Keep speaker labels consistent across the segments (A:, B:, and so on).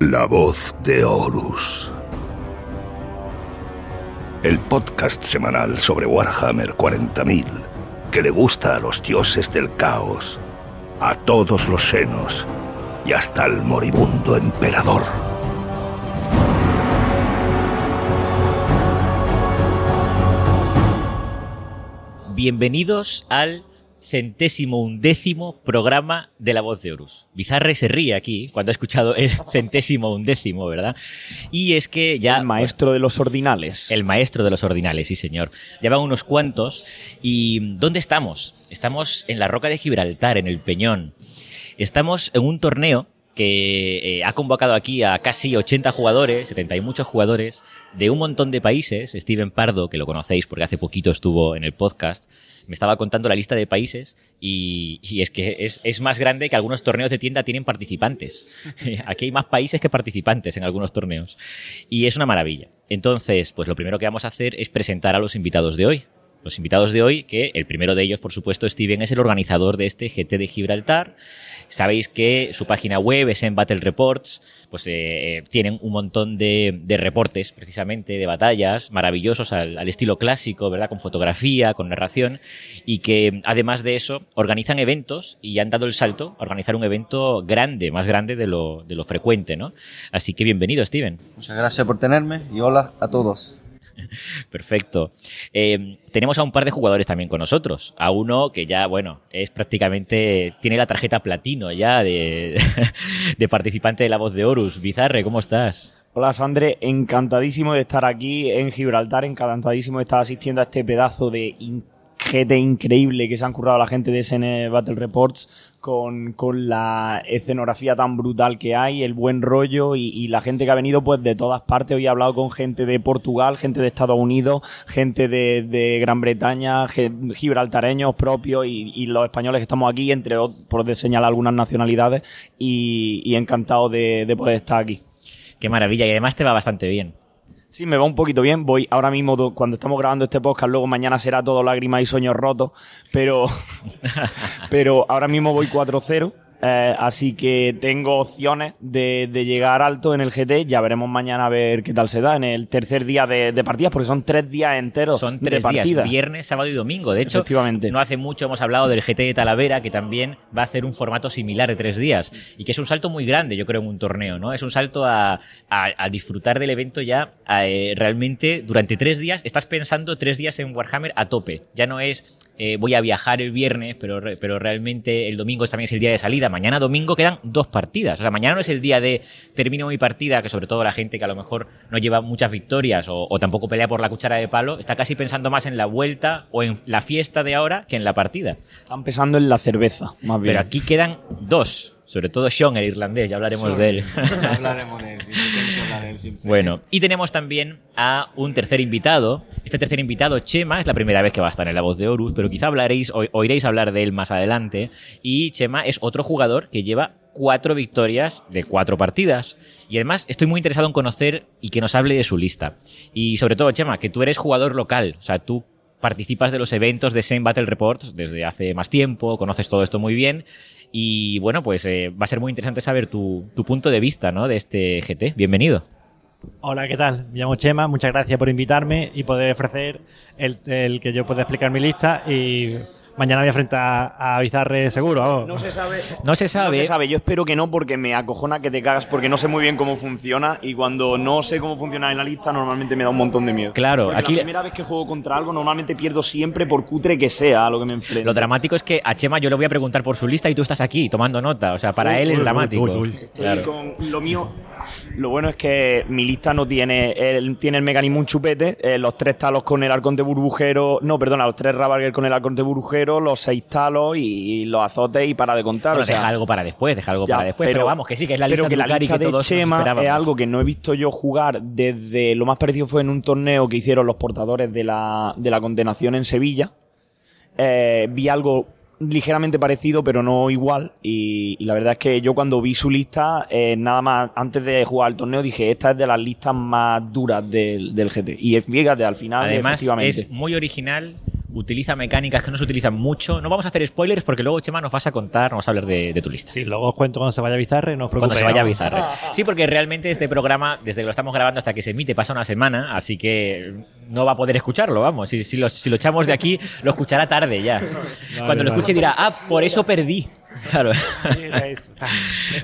A: La voz de Horus. El podcast semanal sobre Warhammer 40.000 que le gusta a los dioses del caos, a todos los senos y hasta al moribundo emperador.
B: Bienvenidos al centésimo undécimo programa de La Voz de Horus. Bizarre se ríe aquí cuando ha escuchado el centésimo undécimo, ¿verdad? Y es que ya...
C: El maestro de los ordinales.
B: El maestro de los ordinales, sí señor. Ya van unos cuantos. ¿Y dónde estamos? Estamos en la Roca de Gibraltar, en el Peñón. Estamos en un torneo que eh, ha convocado aquí a casi 80 jugadores, 70 y muchos jugadores, de un montón de países. Steven Pardo, que lo conocéis porque hace poquito estuvo en el podcast, me estaba contando la lista de países y, y es que es, es, más grande que algunos torneos de tienda tienen participantes. aquí hay más países que participantes en algunos torneos. Y es una maravilla. Entonces, pues lo primero que vamos a hacer es presentar a los invitados de hoy. Los invitados de hoy, que el primero de ellos, por supuesto, Steven, es el organizador de este GT de Gibraltar. Sabéis que su página web es en Battle Reports, pues eh, tienen un montón de, de, reportes, precisamente, de batallas maravillosos al, al, estilo clásico, ¿verdad? Con fotografía, con narración, y que además de eso organizan eventos y han dado el salto a organizar un evento grande, más grande de lo, de lo frecuente, ¿no? Así que bienvenido, Steven.
D: Muchas gracias por tenerme y hola a todos.
B: Perfecto. Eh, tenemos a un par de jugadores también con nosotros. A uno que ya, bueno, es prácticamente. tiene la tarjeta platino ya de, de participante de la voz de Horus. Bizarre, ¿cómo estás?
C: Hola Sandre, encantadísimo de estar aquí en Gibraltar, encantadísimo de estar asistiendo a este pedazo de GT increíble que se han currado la gente de SN Battle Reports con, con, la escenografía tan brutal que hay, el buen rollo y, y, la gente que ha venido pues de todas partes. Hoy he hablado con gente de Portugal, gente de Estados Unidos, gente de, de Gran Bretaña, gibraltareños propios y, y, los españoles que estamos aquí, entre otros, por señalar algunas nacionalidades y, y encantado de, de poder estar aquí.
B: Qué maravilla y además te va bastante bien.
C: Sí, me va un poquito bien. Voy ahora mismo, cuando estamos grabando este podcast, luego mañana será todo lágrimas y sueños rotos, pero, pero ahora mismo voy 4-0. Eh, así que tengo opciones de, de, llegar alto en el GT. Ya veremos mañana a ver qué tal se da en el tercer día de, de partidas, porque son tres días enteros
B: son tres
C: de.
B: Días, viernes, sábado y domingo. De hecho, no hace mucho hemos hablado del GT de Talavera, que también va a hacer un formato similar de tres días y que es un salto muy grande, yo creo, en un torneo. ¿no? Es un salto a, a, a disfrutar del evento ya a, eh, realmente durante tres días. Estás pensando tres días en Warhammer a tope. Ya no es eh, voy a viajar el viernes, pero, pero realmente el domingo también es el día de salida. Mañana domingo quedan dos partidas. O sea, mañana no es el día de termino mi partida, que sobre todo la gente que a lo mejor no lleva muchas victorias o, o tampoco pelea por la cuchara de palo, está casi pensando más en la vuelta o en la fiesta de ahora que en la partida.
C: Están pensando en la cerveza, más bien.
B: Pero aquí quedan dos. Sobre todo Sean, el irlandés, ya hablaremos Sorry. de él.
D: hablaremos de él, sí, de él siempre.
B: Bueno, y tenemos también a un tercer invitado. Este tercer invitado, Chema, es la primera vez que va a estar en la voz de Horus, pero quizá hablaréis, o, oiréis hablar de él más adelante. Y Chema es otro jugador que lleva cuatro victorias de cuatro partidas. Y además estoy muy interesado en conocer y que nos hable de su lista. Y sobre todo, Chema, que tú eres jugador local, o sea, tú participas de los eventos de Same Battle Reports desde hace más tiempo, conoces todo esto muy bien. Y bueno, pues eh, va a ser muy interesante saber tu, tu, punto de vista ¿no? de este GT. Bienvenido.
E: Hola, ¿qué tal? Me llamo Chema, muchas gracias por invitarme y poder ofrecer el, el que yo pueda explicar mi lista y mañana voy a enfrentar a Bizarre seguro. Vamos.
C: No se sabe.
B: No se sabe.
C: No se sabe. Yo espero que no porque me acojona que te cagas porque no sé muy bien cómo funciona y cuando no sé cómo funciona en la lista normalmente me da un montón de miedo.
B: Claro,
C: porque
B: aquí
C: la primera vez que juego contra algo normalmente pierdo siempre por cutre que sea a lo que me enfrento.
B: Lo dramático es que a Chema yo le voy a preguntar por su lista y tú estás aquí tomando nota, o sea, para uy, él es uy, dramático.
C: Uy, claro. con lo mío lo bueno es que mi lista no tiene el, tiene el mecanismo un chupete, eh, los tres talos con el arconte burbujero, no, perdona, los tres Rabarger con el arconte burbujero, los seis talos y, y, los azotes y para de contar.
B: Bueno,
C: o sea,
B: deja algo para después, deja algo
C: ya,
B: para después, pero, pero, vamos, que sí, que es la
C: pero
B: lista
C: que la lista
B: que
C: de Chema es algo que no he visto yo jugar desde lo más parecido fue en un torneo que hicieron los portadores de la, de la condenación en Sevilla. Eh, vi algo ligeramente parecido, pero no igual. Y, y, la verdad es que yo cuando vi su lista, eh, nada más antes de jugar al torneo, dije, esta es de las listas más duras del, del GT. Y fíjate, al final,
B: Además,
C: efectivamente.
B: es muy original, utiliza mecánicas que no se utilizan mucho. No vamos a hacer spoilers porque luego Chema nos vas a contar, nos vas a hablar de, de tu lista.
E: Sí, luego os cuento cuando se vaya a Bizarre, no os
B: Cuando
E: preocupéis.
B: se vaya a. Bizarre. Sí, porque realmente este programa, desde que lo estamos grabando hasta que se emite, pasa una semana, así que no va a poder escucharlo, vamos. Si, si lo, si lo echamos de aquí, lo escuchará tarde ya. Cuando lo escuche dirá, ah, por eso perdí. Claro.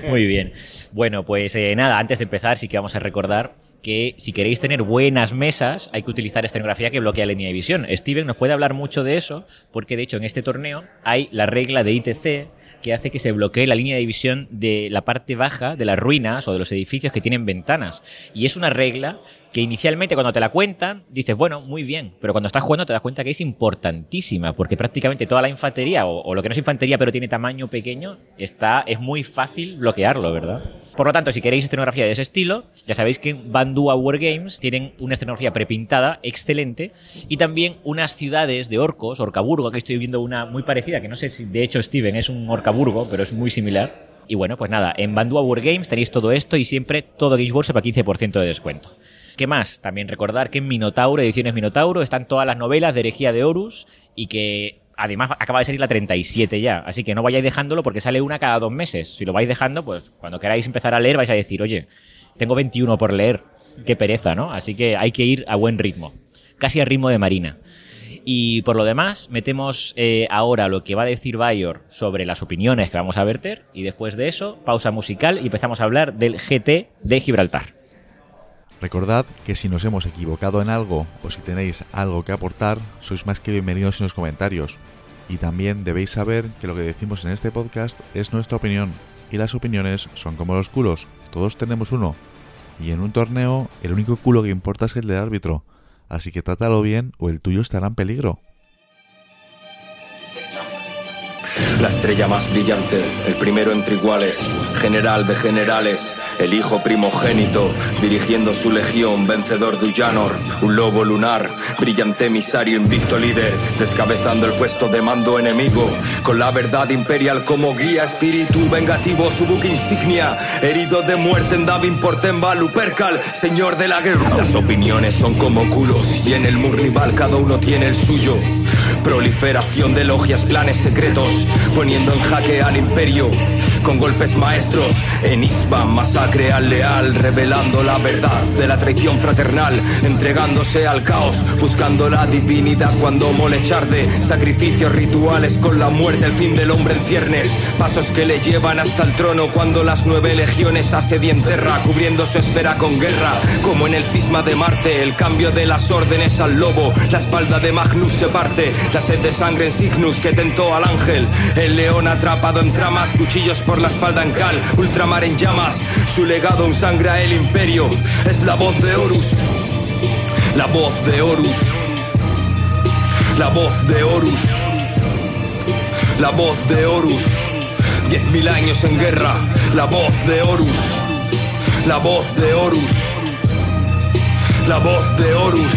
B: Muy bien. Bueno, pues eh, nada, antes de empezar sí que vamos a recordar que si queréis tener buenas mesas hay que utilizar escenografía que bloquea la línea de visión. Steven nos puede hablar mucho de eso porque de hecho en este torneo hay la regla de ITC que hace que se bloquee la línea de visión de la parte baja de las ruinas o de los edificios que tienen ventanas. Y es una regla que inicialmente cuando te la cuentan dices, bueno, muy bien, pero cuando estás jugando te das cuenta que es importantísima porque prácticamente toda la infantería o, lo que no es infantería pero tiene tamaño pequeño está es muy fácil bloquearlo, ¿verdad? Por lo tanto, si queréis escenografía de ese estilo, ya sabéis que Bandua Wargames tienen una escenografía prepintada excelente y también unas ciudades de orcos, Orcaburgo, que estoy viendo una muy parecida, que no sé si de hecho Steven es un Orcaburgo, pero es muy similar. Y bueno, pues nada, en Bandua Wargames tenéis todo esto y siempre todo Games Workshop a 15% de descuento. ¿Qué más? También recordar que en Minotauro, ediciones Minotauro, están todas las novelas de herejía de Horus y que además acaba de salir la 37 ya. Así que no vayáis dejándolo porque sale una cada dos meses. Si lo vais dejando, pues cuando queráis empezar a leer vais a decir, oye, tengo 21 por leer. Qué pereza, ¿no? Así que hay que ir a buen ritmo. Casi a ritmo de Marina. Y por lo demás, metemos eh, ahora lo que va a decir Bayor sobre las opiniones que vamos a verter. Y después de eso, pausa musical y empezamos a hablar del GT de Gibraltar.
F: Recordad que si nos hemos equivocado en algo o si tenéis algo que aportar, sois más que bienvenidos en los comentarios. Y también debéis saber que lo que decimos en este podcast es nuestra opinión, y las opiniones son como los culos, todos tenemos uno. Y en un torneo, el único culo que importa es el del árbitro, así que trátalo bien o el tuyo estará en peligro.
G: La estrella más brillante, el primero entre iguales, general de generales, el hijo primogénito, dirigiendo su legión, vencedor de un lobo lunar, brillante emisario, invicto líder, descabezando el puesto de mando enemigo, con la verdad imperial como guía, espíritu vengativo, su buque insignia, herido de muerte en Davin Portemba, Lupercal, señor de la guerra. Las opiniones son como culos, y en el Murnival cada uno tiene el suyo. Proliferación de logias, planes secretos, poniendo en jaque al imperio. Con golpes maestros, en Isba, masacre al leal, revelando la verdad de la traición fraternal, entregándose al caos, buscando la divinidad cuando molecharde, sacrificios rituales con la muerte, el fin del hombre en ciernes, pasos que le llevan hasta el trono cuando las nueve legiones asedien tierra, cubriendo su esfera con guerra, como en el cisma de Marte, el cambio de las órdenes al lobo, la espalda de Magnus se parte, la sed de sangre en Signus que tentó al ángel, el león atrapado en tramas, cuchillos por la espalda en cal, ultramar en llamas, su legado un sangra el imperio, es la voz de Horus, la voz de Horus, la voz de Horus, la voz de Horus, diez mil años en guerra, la voz de Horus, la voz de Horus, la voz de Horus,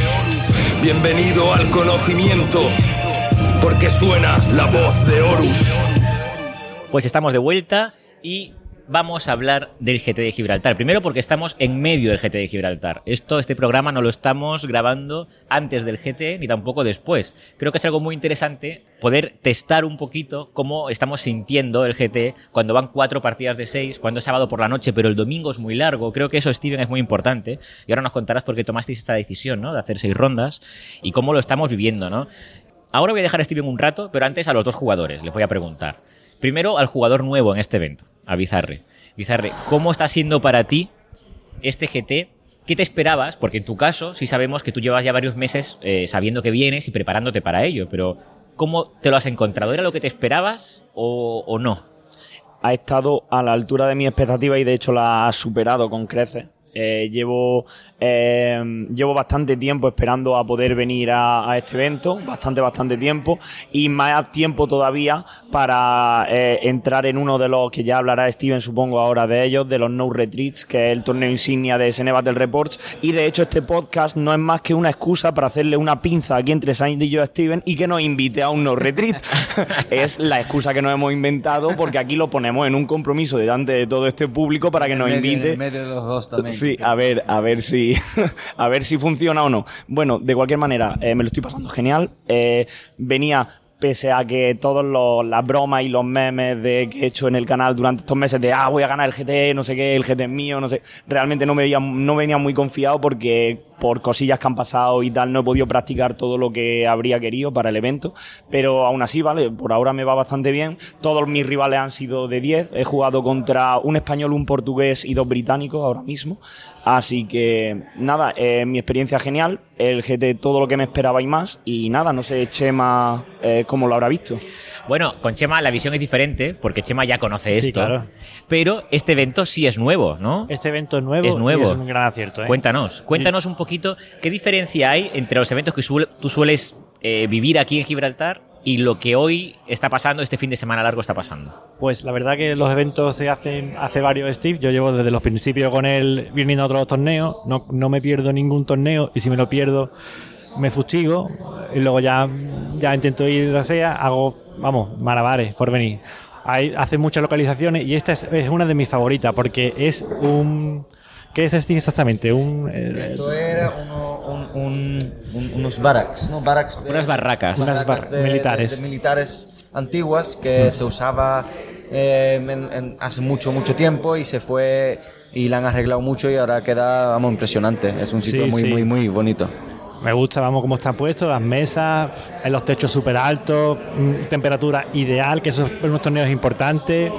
G: bienvenido al conocimiento, porque suena la voz de Horus.
B: Pues estamos de vuelta y vamos a hablar del GT de Gibraltar. Primero porque estamos en medio del GT de Gibraltar. Esto, este programa no lo estamos grabando antes del GT ni tampoco después. Creo que es algo muy interesante poder testar un poquito cómo estamos sintiendo el GT cuando van cuatro partidas de seis, cuando es sábado por la noche, pero el domingo es muy largo. Creo que eso, Steven, es muy importante. Y ahora nos contarás por qué tomasteis esta decisión, ¿no? De hacer seis rondas y cómo lo estamos viviendo, ¿no? Ahora voy a dejar a Steven un rato, pero antes a los dos jugadores les voy a preguntar. Primero al jugador nuevo en este evento, a Bizarre. Bizarre, ¿cómo está siendo para ti este GT? ¿Qué te esperabas? Porque en tu caso sí sabemos que tú llevas ya varios meses eh, sabiendo que vienes y preparándote para ello, pero ¿cómo te lo has encontrado? ¿Era lo que te esperabas o, o no?
C: ha estado a la altura de mi expectativa y de hecho la ha superado con creces. Eh, llevo, eh, llevo bastante tiempo esperando a poder venir a, a, este evento, bastante, bastante tiempo, y más tiempo todavía para eh, entrar en uno de los que ya hablará Steven, supongo, ahora de ellos, de los No Retreats, que es el torneo insignia de SN Battle Reports. Y de hecho, este podcast no es más que una excusa para hacerle una pinza aquí entre Sainz y yo a Steven y que nos invite a un No Retreat. es la excusa que nos hemos inventado porque aquí lo ponemos en un compromiso delante de todo este público para que nos invite.
D: En medio de los dos también.
C: Sí, A ver, a ver si, a ver si funciona o no. Bueno, de cualquier manera, eh, me lo estoy pasando genial. Eh, venía pese a que todas las bromas y los memes de, que he hecho en el canal durante estos meses de, ah, voy a ganar el GT, no sé qué, el GT es mío, no sé, realmente no me veía, no venía muy confiado porque por cosillas que han pasado y tal no he podido practicar todo lo que habría querido para el evento, pero aún así, vale, por ahora me va bastante bien. Todos mis rivales han sido de 10, he jugado contra un español, un portugués y dos británicos ahora mismo, así que nada, eh, mi experiencia genial, el GT todo lo que me esperaba y más, y nada, no sé, Chema, eh, cómo lo habrá visto.
B: Bueno, con Chema la visión es diferente, porque Chema ya conoce esto. Pero este evento sí es nuevo, ¿no?
E: Este evento es nuevo.
B: Es nuevo.
E: es un gran acierto. ¿eh?
B: Cuéntanos, cuéntanos un poquito qué diferencia hay entre los eventos que tú sueles eh, vivir aquí en Gibraltar y lo que hoy está pasando, este fin de semana largo está pasando?
E: Pues la verdad que los eventos se hacen hace varios Steve. Yo llevo desde los principios con él viniendo a otros torneos. No, no me pierdo ningún torneo y si me lo pierdo me fustigo y luego ya, ya intento ir a sea, hago, vamos, malabares por venir. Hay, hace muchas localizaciones y esta es, una de mis favoritas porque es un... ¿Qué es este exactamente? Un,
D: eh, Esto era unos barracks, ¿no? Barracks
B: unas barracas.
E: Unas militares.
D: militares antiguas que se usaba eh, hace mucho, mucho tiempo y se fue y la han arreglado mucho y ahora queda, vamos, impresionante. Es un sitio muy, muy, muy bonito.
E: Me gusta, vamos, cómo está puesto, las mesas, en los techos súper altos, mm, temperatura ideal, que eso es unos torneos importantes,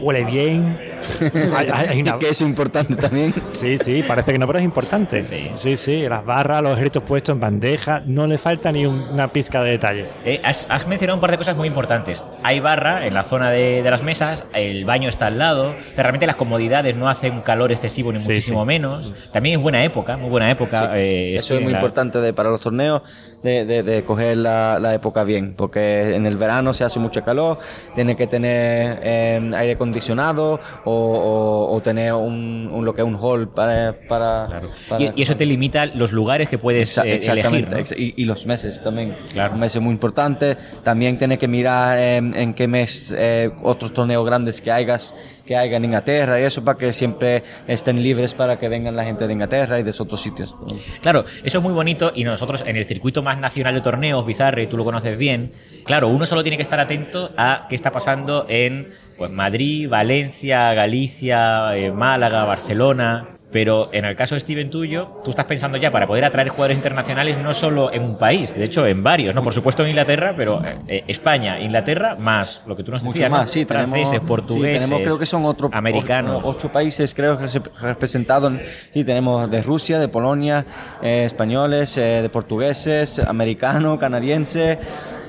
E: huele bien
D: hay, que es importante también.
E: Sí, sí, parece que no, pero es importante. Sí, sí, las barras, los gritos puestos en bandeja, no le falta ni una pizca de detalle.
B: Eh, has, mencionado un par de cosas muy importantes. Hay barra en la zona de, las mesas, el baño está al lado, realmente las comodidades no hacen un calor excesivo ni muchísimo menos. También es buena época, muy buena época.
D: Eh, Eso es muy importante para los torneos de, coger la, época bien, porque en el verano se hace mucho calor, tiene que tener eh, aire acondicionado o, tener un, lo que es un hall para... para,
B: y, eso te limita los lugares que puedes eh,
D: exactamente,
B: elegir,
D: y, los meses también. Claro. Un mes es muy importante. También tiene que mirar en, qué mes eh, otros torneos grandes que hayas que haya en Inglaterra y eso para que siempre estén libres para que vengan la gente de Inglaterra y de otros sitios.
B: Claro, eso es muy bonito y nosotros en el circuito más nacional de torneos, Bizarre, tú lo conoces bien, claro, uno solo tiene que estar atento a qué está pasando en pues, Madrid, Valencia, Galicia, eh, Málaga, Barcelona, pero en el caso de Steven tuyo, tú estás pensando ya para poder atraer jugadores internacionales no solo en un país, de hecho en varios, ¿no? Por supuesto en Inglaterra, pero eh, eh, España, Inglaterra, más lo que tú nos decías,
D: más, sí,
B: franceses, portugueses,
D: tenemos, creo que son otro,
B: americanos.
D: Ocho, países creo que se representados, sí, tenemos de Rusia, de Polonia, eh, españoles, de portugueses, americanos, canadienses,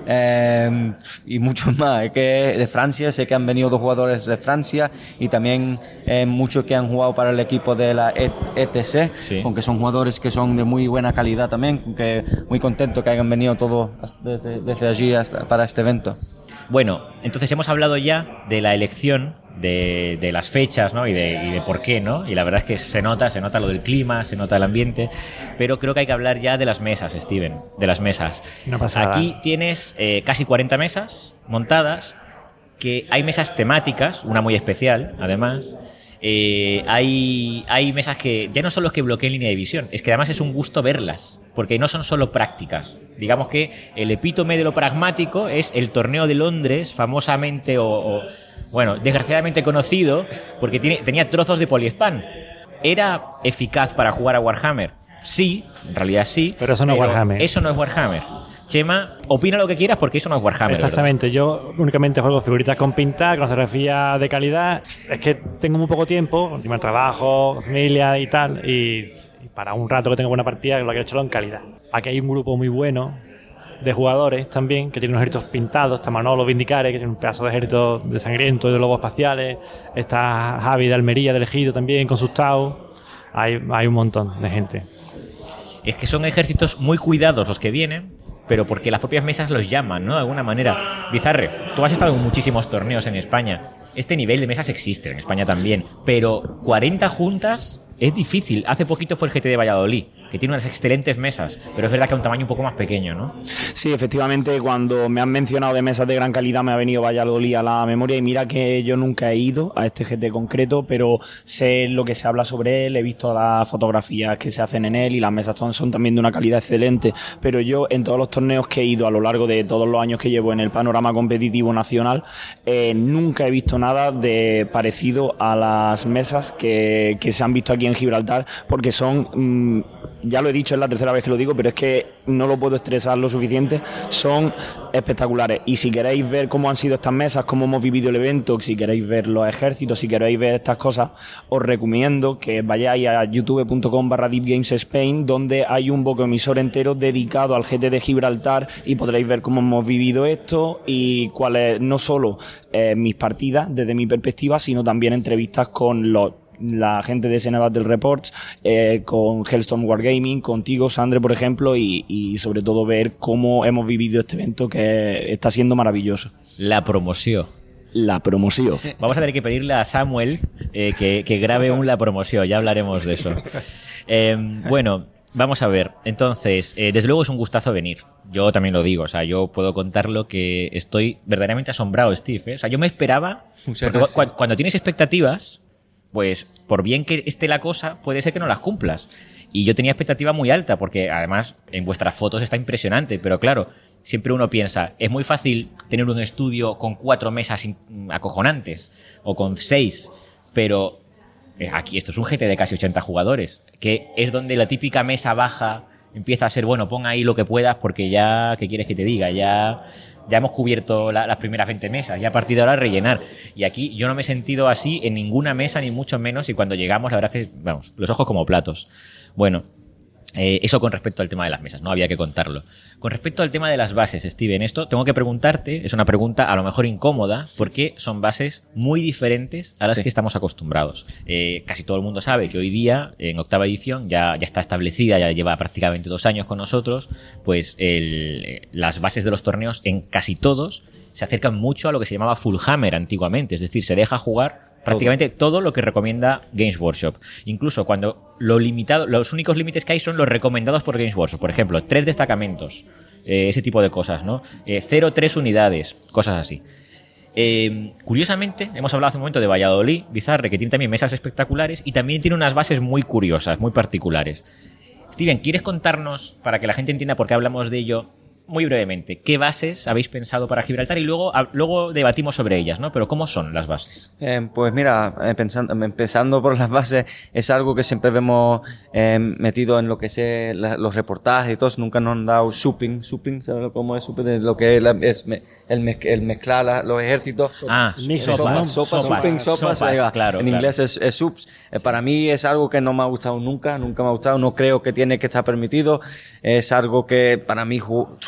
D: eh, y muchos más. que de Francia, sé que han venido dos jugadores de Francia y también eh, muchos que han jugado para el equipo de la ETC, aunque son jugadores que son de muy buena calidad también, que muy contento que hayan venido todos desde, desde allí hasta, para este evento.
B: Bueno, entonces hemos hablado ya de la elección de, las fechas ¿no? y, de, por qué, ¿no? Y la verdad es que se nota, se nota lo del clima, se nota el ambiente, pero creo que hay que hablar ya de las mesas, Steven, de las mesas. Aquí tienes eh, casi 40 mesas montadas, que hay mesas temáticas, una muy especial, además. Eh, hay, hay mesas que ya no son los que bloquean línea de visión, es que además es un gusto verlas, porque no son solo prácticas. Digamos que el epítome de lo pragmático es el torneo de Londres, famosamente o bueno, desgraciadamente conocido porque tiene, tenía trozos de poliespan. ¿Era eficaz para jugar a Warhammer? Sí, en realidad sí.
E: Pero eso no es Warhammer.
B: Eso no es Warhammer. Chema, opina lo que quieras porque eso no es Warhammer.
E: Exactamente, yo únicamente juego figuritas con pintar, con fotografía de calidad. Es que tengo muy poco tiempo, último trabajo, familia y tal, y, para un rato que tengo buena partida, lo que he hecho en calidad. Aquí hay un grupo muy bueno, de jugadores también, que tienen unos ejércitos pintados. Está Manolo Vindicare, que tiene un pedazo de ejército de sangriento y de lobos espaciales. Está Javi de Almería, de Elegido también, con sus Tau. Hay, hay un montón de gente.
B: Es que son ejércitos muy cuidados los que vienen, pero porque las propias mesas los llaman, ¿no? De alguna manera. Bizarre, tú has estado en muchísimos torneos en España. Este nivel de mesas existe en España también, pero 40 juntas es difícil. Hace poquito fue el GT de Valladolid que tiene unas excelentes mesas, pero es verdad que a un tamaño un poco más pequeño, ¿no?
C: Sí, efectivamente, cuando me han mencionado de mesas de gran calidad me ha venido Valladolid a la memoria y mira que yo nunca he ido a este GT concreto, pero sé lo que se habla sobre él, he visto las fotografías que se hacen en él y las mesas son, también de una calidad excelente, pero yo en todos los torneos que he ido a lo largo de todos los años que llevo en el panorama competitivo nacional, eh, nunca he visto nada de parecido a las mesas que, que se han visto aquí en Gibraltar, porque son... mm, ya lo he dicho, es la tercera vez que lo digo, pero es que no lo puedo estresar lo suficiente, son espectaculares. Y si queréis ver cómo han sido estas mesas, cómo hemos vivido el evento, si queréis ver los ejércitos, si queréis ver estas cosas, os recomiendo que vayáis a youtube.com barra Deep Spain, donde hay un emisor entero dedicado al GT de Gibraltar y podréis ver cómo hemos vivido esto y cuáles, no solo eh, mis partidas desde mi perspectiva, sino también entrevistas con los la gente de SN Battle Reports, eh, con Hellstorm Wargaming, contigo, Sandre, por ejemplo, y, y sobre todo ver cómo hemos vivido este evento que está siendo maravilloso.
B: La promoción.
C: La promoción.
B: Vamos a tener que pedirle a Samuel eh, que, que grabe un la promoción, ya hablaremos de eso. Eh, bueno, vamos a ver. Entonces, eh, desde luego es un gustazo venir. Yo también lo digo, o sea, yo puedo contarlo que estoy verdaderamente asombrado, Steve. ¿eh? O sea, yo me esperaba. Cu- cuando tienes expectativas, pues por bien que esté la cosa, puede ser que no las cumplas. Y yo tenía expectativa muy alta, porque además en vuestras fotos está impresionante, pero claro, siempre uno piensa, es muy fácil tener un estudio con cuatro mesas acojonantes, o con seis, pero eh, aquí esto es un GT de casi 80 jugadores, que es donde la típica mesa baja empieza a ser, bueno, pon ahí lo que puedas, porque ya, ¿qué quieres que te diga? Ya, ya hemos cubierto la- las primeras 20 mesas, ya a partir de ahora rellenar. Y aquí yo no me he sentido así en ninguna mesa, ni mucho menos, y cuando llegamos, la verdad es que, vamos, los ojos como platos. Bueno, eh, eso con respecto al tema de las mesas, no había que contarlo. Con respecto al tema de las bases, Steven, esto tengo que preguntarte, es una pregunta a lo mejor incómoda, porque son bases muy diferentes a las
D: Sí.
B: que estamos acostumbrados. Eh, casi todo el mundo sabe que hoy día, en octava edición, ya, ya está establecida, ya lleva prácticamente dos años con nosotros, pues el- eh, las bases de los torneos en casi todos se acercan mucho a lo que se llamaba Full Hammer antiguamente, es decir, se deja jugar prácticamente todo lo que recomienda Games Workshop. Incluso cuando lo limitado, los únicos límites que hay son los recomendados por Games Workshop. Por ejemplo, tres destacamentos, eh, ese tipo de cosas, ¿no? Eh, cero, tres unidades, cosas así. Eh, curiosamente, hemos hablado hace un momento de Valladolid, Bizarre, que tiene también mesas espectaculares y también tiene unas bases muy curiosas, muy particulares. Steven, ¿quieres contarnos, para que la gente entienda por qué hablamos de ello, muy brevemente, qué bases habéis pensado para Gibraltar y luego, luego debatimos sobre ellas, ¿no? Pero ¿cómo son las bases?
D: Eh, pues mira, eh, pensando, empezando por las bases, es algo que siempre vemos eh, metido en lo que es eh, la- los reportajes y todo, nunca nos han dado supping, supping, ¿sabes cómo es supping? De Lo que es, la- es me- el, mezc- el mezclar la- los ejércitos.
B: Ah, sopas,
E: sopas,
D: sopas,
B: sopas,
D: sopas,
B: claro.
D: en
B: claro.
D: inglés es, es soups. Eh, Para mí es algo que no me ha gustado nunca, nunca me ha gustado, no creo que tiene que estar permitido. Es algo que para mí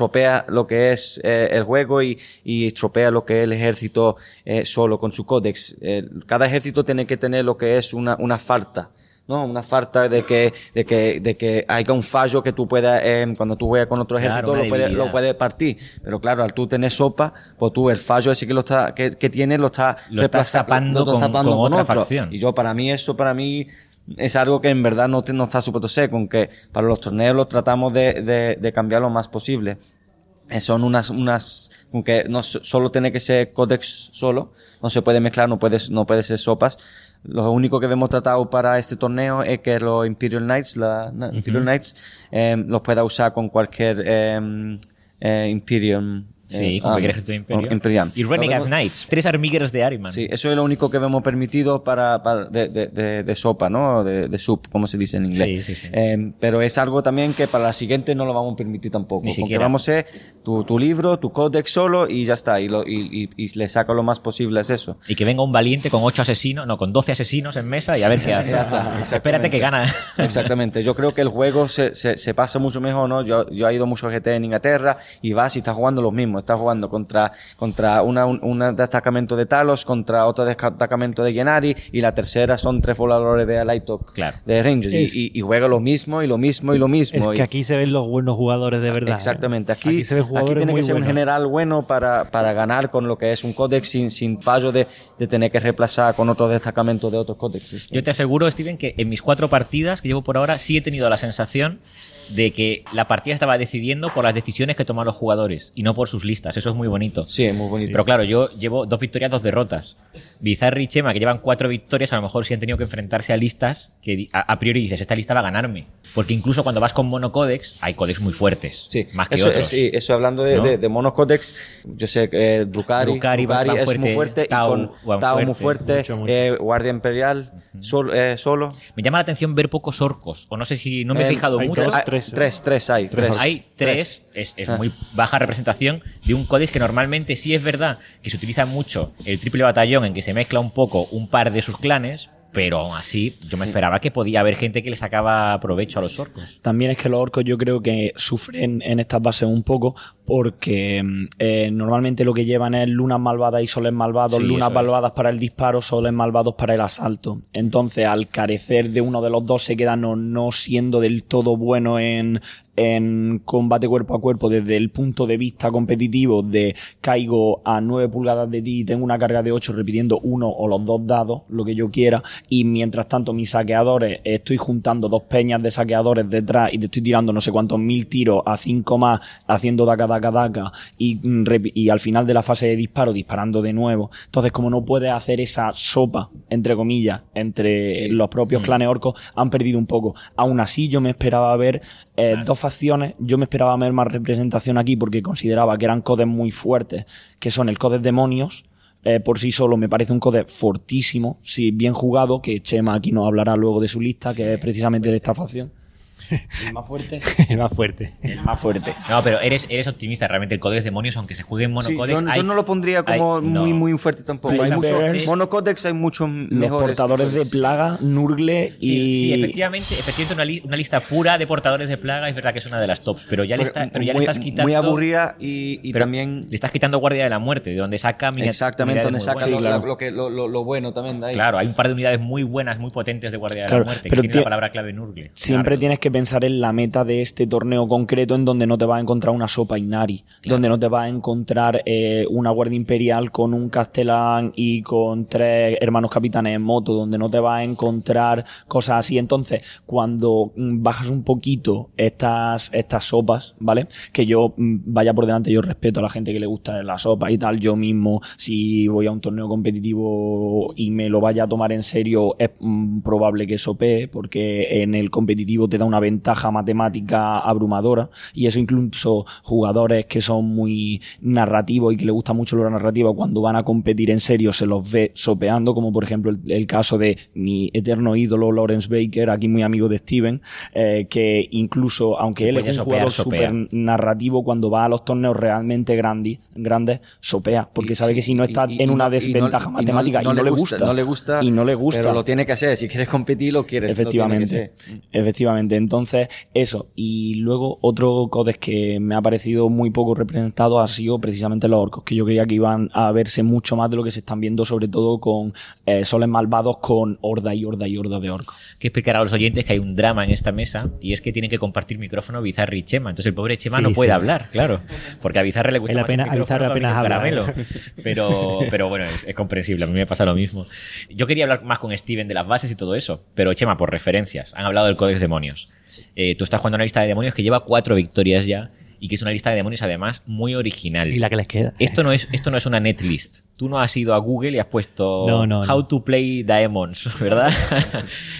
D: ju- tropea lo que es eh, el juego y, y tropea lo que es el ejército eh, solo con su códex. Eh, cada ejército tiene que tener lo que es una, una falta. ¿no? Una falta de que, de que, de que haya un fallo que tú puedas, eh, cuando tú juegas con otro ejército, lo puedes, lo puedes partir. Pero claro, al tú tener sopa, pues tú el fallo ese que lo está, que, que tiene lo está,
B: Lo estás tapando
D: lo estás
B: con- con otra
D: otro.
B: facción.
D: Y yo, para mí, eso para mí es algo que en verdad no, te- no está supuesto ser, con que para los torneos lo tratamos de, de, de cambiar lo más posible. Eh, Son unas, unas, aunque no so- solo tiene que ser códex solo, no se puede mezclar, no puede, no puede ser sopas. Lo único que hemos tratado para este torneo es que los Imperial Knights, la, Imperial Knights, eh, los pueda usar con cualquier eh, eh, Imperium.
B: Sí,
D: eh,
B: como
D: ah,
B: que quieres tu imperio.
D: Imperial.
B: Y Renegade Knights, tres armigueros de Ariman.
D: Sí, eso es lo único que vemos permitido para, para de, de, de, de sopa, ¿no? De, de soup, como se dice en inglés.
B: Sí, sí, sí.
D: Eh, pero es algo también que para la siguiente no lo vamos a permitir tampoco.
B: Ni
D: Porque
B: siquiera.
D: vamos a ser tu, tu libro, tu códex solo y ya está. Y, lo, y, y, y le saca lo más posible es eso.
B: Y que venga un valiente con ocho asesinos, no, con 12 asesinos en mesa y a ver qué hace.
D: Ya está.
B: Espérate que gana.
D: Exactamente. Yo creo que el juego se, se, se pasa mucho mejor, ¿no? Yo, yo he ido mucho a GT en Inglaterra y vas y estás jugando los mismos. Mismo. Estás jugando contra, contra una, un, un destacamento de Talos, contra otro destacamento de Gennari, y la tercera son tres voladores de Alaito
B: Claro.
D: de Rangers.
E: Es-
D: Y, y, y juega lo mismo, y lo mismo, y lo mismo.
E: Es
D: y-
E: que aquí se ven los buenos jugadores de verdad. ¿eh?
D: Exactamente. Aquí,
E: se ven
D: aquí
E: jugadores
D: tiene
E: muy
D: que ser un general bueno para, para ganar con lo que es un códex sin, sin fallo de, de tener que reemplazar con otros destacamentos de otros códexes.
B: Yo te aseguro, Steven, que en mis cuatro partidas que llevo por ahora sí he tenido la sensación de que la partida estaba decidiendo por las decisiones que toman los jugadores y no por sus listas. Eso es muy bonito.
D: Sí, es muy bonito.
B: Pero claro, yo llevo dos victorias, dos derrotas. Bizarri y Chema, que llevan cuatro victorias, a lo mejor sí han tenido que enfrentarse a listas que a, a priori dices, esta lista va a ganarme. Porque incluso cuando vas con monocódex, hay códex muy fuertes.
D: Sí,
B: más que
D: eso,
B: otros.
D: sí, eso hablando de,
B: ¿no?
D: de, yo sé que eh, Drukari,
B: Drukari va-
D: Drukari
B: va
D: es
B: fuerte,
D: muy fuerte,
B: Tau
D: y con Tau muy
B: fuerte,
D: fuerte,
E: mucho, mucho.
D: eh, Guardia Imperial, sol- eh, solo.
B: Me llama la atención ver pocos orcos. O no sé si no me he
D: Eh,
B: fijado
E: hay
B: mucho.
E: dos,
D: Hay-
E: tres,
D: tres, tres hay. Tres,
B: Hay tres, es, es
D: Ah.
B: muy baja representación de un códex que normalmente sí es verdad que se utiliza mucho el triple batallón en que se mezcla un poco un par de sus clanes, pero aún así yo me esperaba que podía haber gente que le sacaba provecho a los orcos.
C: También es que los orcos yo creo que sufren en estas bases un poco porque mm, eh, normalmente lo que llevan es lunas malvadas y soles malvados,
B: Sí,
C: lunas
B: es.
C: malvadas para el disparo, soles malvados para el asalto. Entonces, al carecer de uno de los dos, se queda no, no siendo del todo bueno en, en combate cuerpo a cuerpo desde el punto de vista competitivo de caigo a 9 pulgadas de ti y tengo una carga de 8 repitiendo uno o los dos dados, lo que yo quiera, y mientras tanto mis saqueadores, estoy juntando dos peñas de saqueadores detrás y te estoy tirando no sé cuántos mil tiros a 5 más, haciendo daca daca daca y, mm, y al final de la fase de disparo disparando de nuevo. Entonces, como no puedes hacer esa sopa, entre comillas, entre los propios clanes orcos, han perdido un poco. Aún así, yo me esperaba ver eh, dos facciones, yo me esperaba ver más representación aquí porque consideraba que eran codes muy fuertes, que son el codes demonios. eh, por sí solo me parece un code fortísimo, si bien jugado, que Chema aquí nos hablará luego de su lista, que es precisamente de esta facción. El más fuerte.
E: El más fuerte.
C: El más fuerte.
B: No, pero eres, eres optimista realmente. El códex demonios, aunque se juegue en
D: Sí,
B: monocodex.
D: yo,
B: hay-
D: yo no lo pondría como
B: hay-
D: muy,
B: no.
D: muy fuerte tampoco.
C: Hay
D: Hay muchos
C: bears,
D: monocodex, hay muchos
C: Los portadores de plaga, Nurgle y.
B: Sí, sí, efectivamente, efectivamente una, li- una lista pura de portadores de plaga es verdad que es una de las tops, pero ya le, está, pero ya
D: muy,
B: le estás quitando.
D: muy aburrida y, también
B: Le estás quitando guardia de la muerte, de donde saca
D: exactamente donde saca lo,
B: buenas.
D: lo- lo que, lo, lo- lo bueno también de ahí.
B: Claro, hay un par de unidades muy buenas, muy potentes de guardia de
C: Claro,
B: la muerte,
C: pero
B: que tiene
C: tie-
B: la palabra clave Nurgle.
C: Siempre
B: Claro.
C: tienes que pensar en la meta de este torneo concreto en donde no te vas a encontrar una sopa Inari, donde no te vas a encontrar eh, una guardia imperial con un castellán y con tres hermanos capitanes en moto, donde no te vas a encontrar cosas así. Entonces, cuando mm, bajas un poquito estas, estas sopas, ¿vale? Que yo mm, vaya por delante, yo respeto a la gente que le gusta la sopa y tal. Yo mismo, si voy a un torneo competitivo y me lo vaya a tomar en serio, es mm, probable que sopee, porque en el competitivo te da una ventaja matemática abrumadora. Y eso incluso jugadores que son muy narrativos y que les gusta mucho la narrativa, cuando van a competir en serio se los ve sopeando, como por ejemplo el, el caso de mi eterno ídolo Lawrence Baker, aquí muy amigo de Steven, eh, que incluso, aunque él es un
B: sopear,
C: jugador súper narrativo, cuando va a los torneos realmente grandi- grandes, sopea, porque
D: Y-
C: sabe que si no está
D: y-
C: en
D: y
C: una
D: no-
C: desventaja
D: y no-
C: matemática y no, le gusta,
D: no le gusta
C: y no le gusta
D: pero lo tiene que hacer si quieres competir lo quieres lo tiene que
C: Efectivamente,
D: hacer.
C: efectivamente. Entonces, eso. Y luego otro codex que me ha parecido muy poco representado ha sido precisamente los orcos, que yo creía que iban a verse mucho más de lo que se están viendo, sobre todo con eh, soles malvados, con horda y horda y horda de orcos.
B: que explicar a los oyentes que hay un drama en esta mesa y es que tienen que compartir micrófono Bizarre y Chema. Entonces el pobre Chema
E: Sí,
B: no puede
E: sí.
B: hablar, claro. Porque a Bizarre le gusta
E: Él
B: más
E: apenas-
B: el
E: a
B: micrófono
E: apenas habla,
B: caramelo. Pero, pero bueno, es, es comprensible. A mí me pasa lo mismo. Yo quería hablar más con Steven de las bases y todo eso. Pero Chema, por referencias, han hablado del Codex Demonios. Eh, tú estás jugando una lista de demonios que lleva cuatro victorias ya y que es una lista de demonios además muy original.
E: Y la que les queda.
B: Esto no es, esto no es una netlist. Tú no has ido a Google y has puesto
E: No, no,
B: How
E: no.
B: to play Daemons, ¿verdad?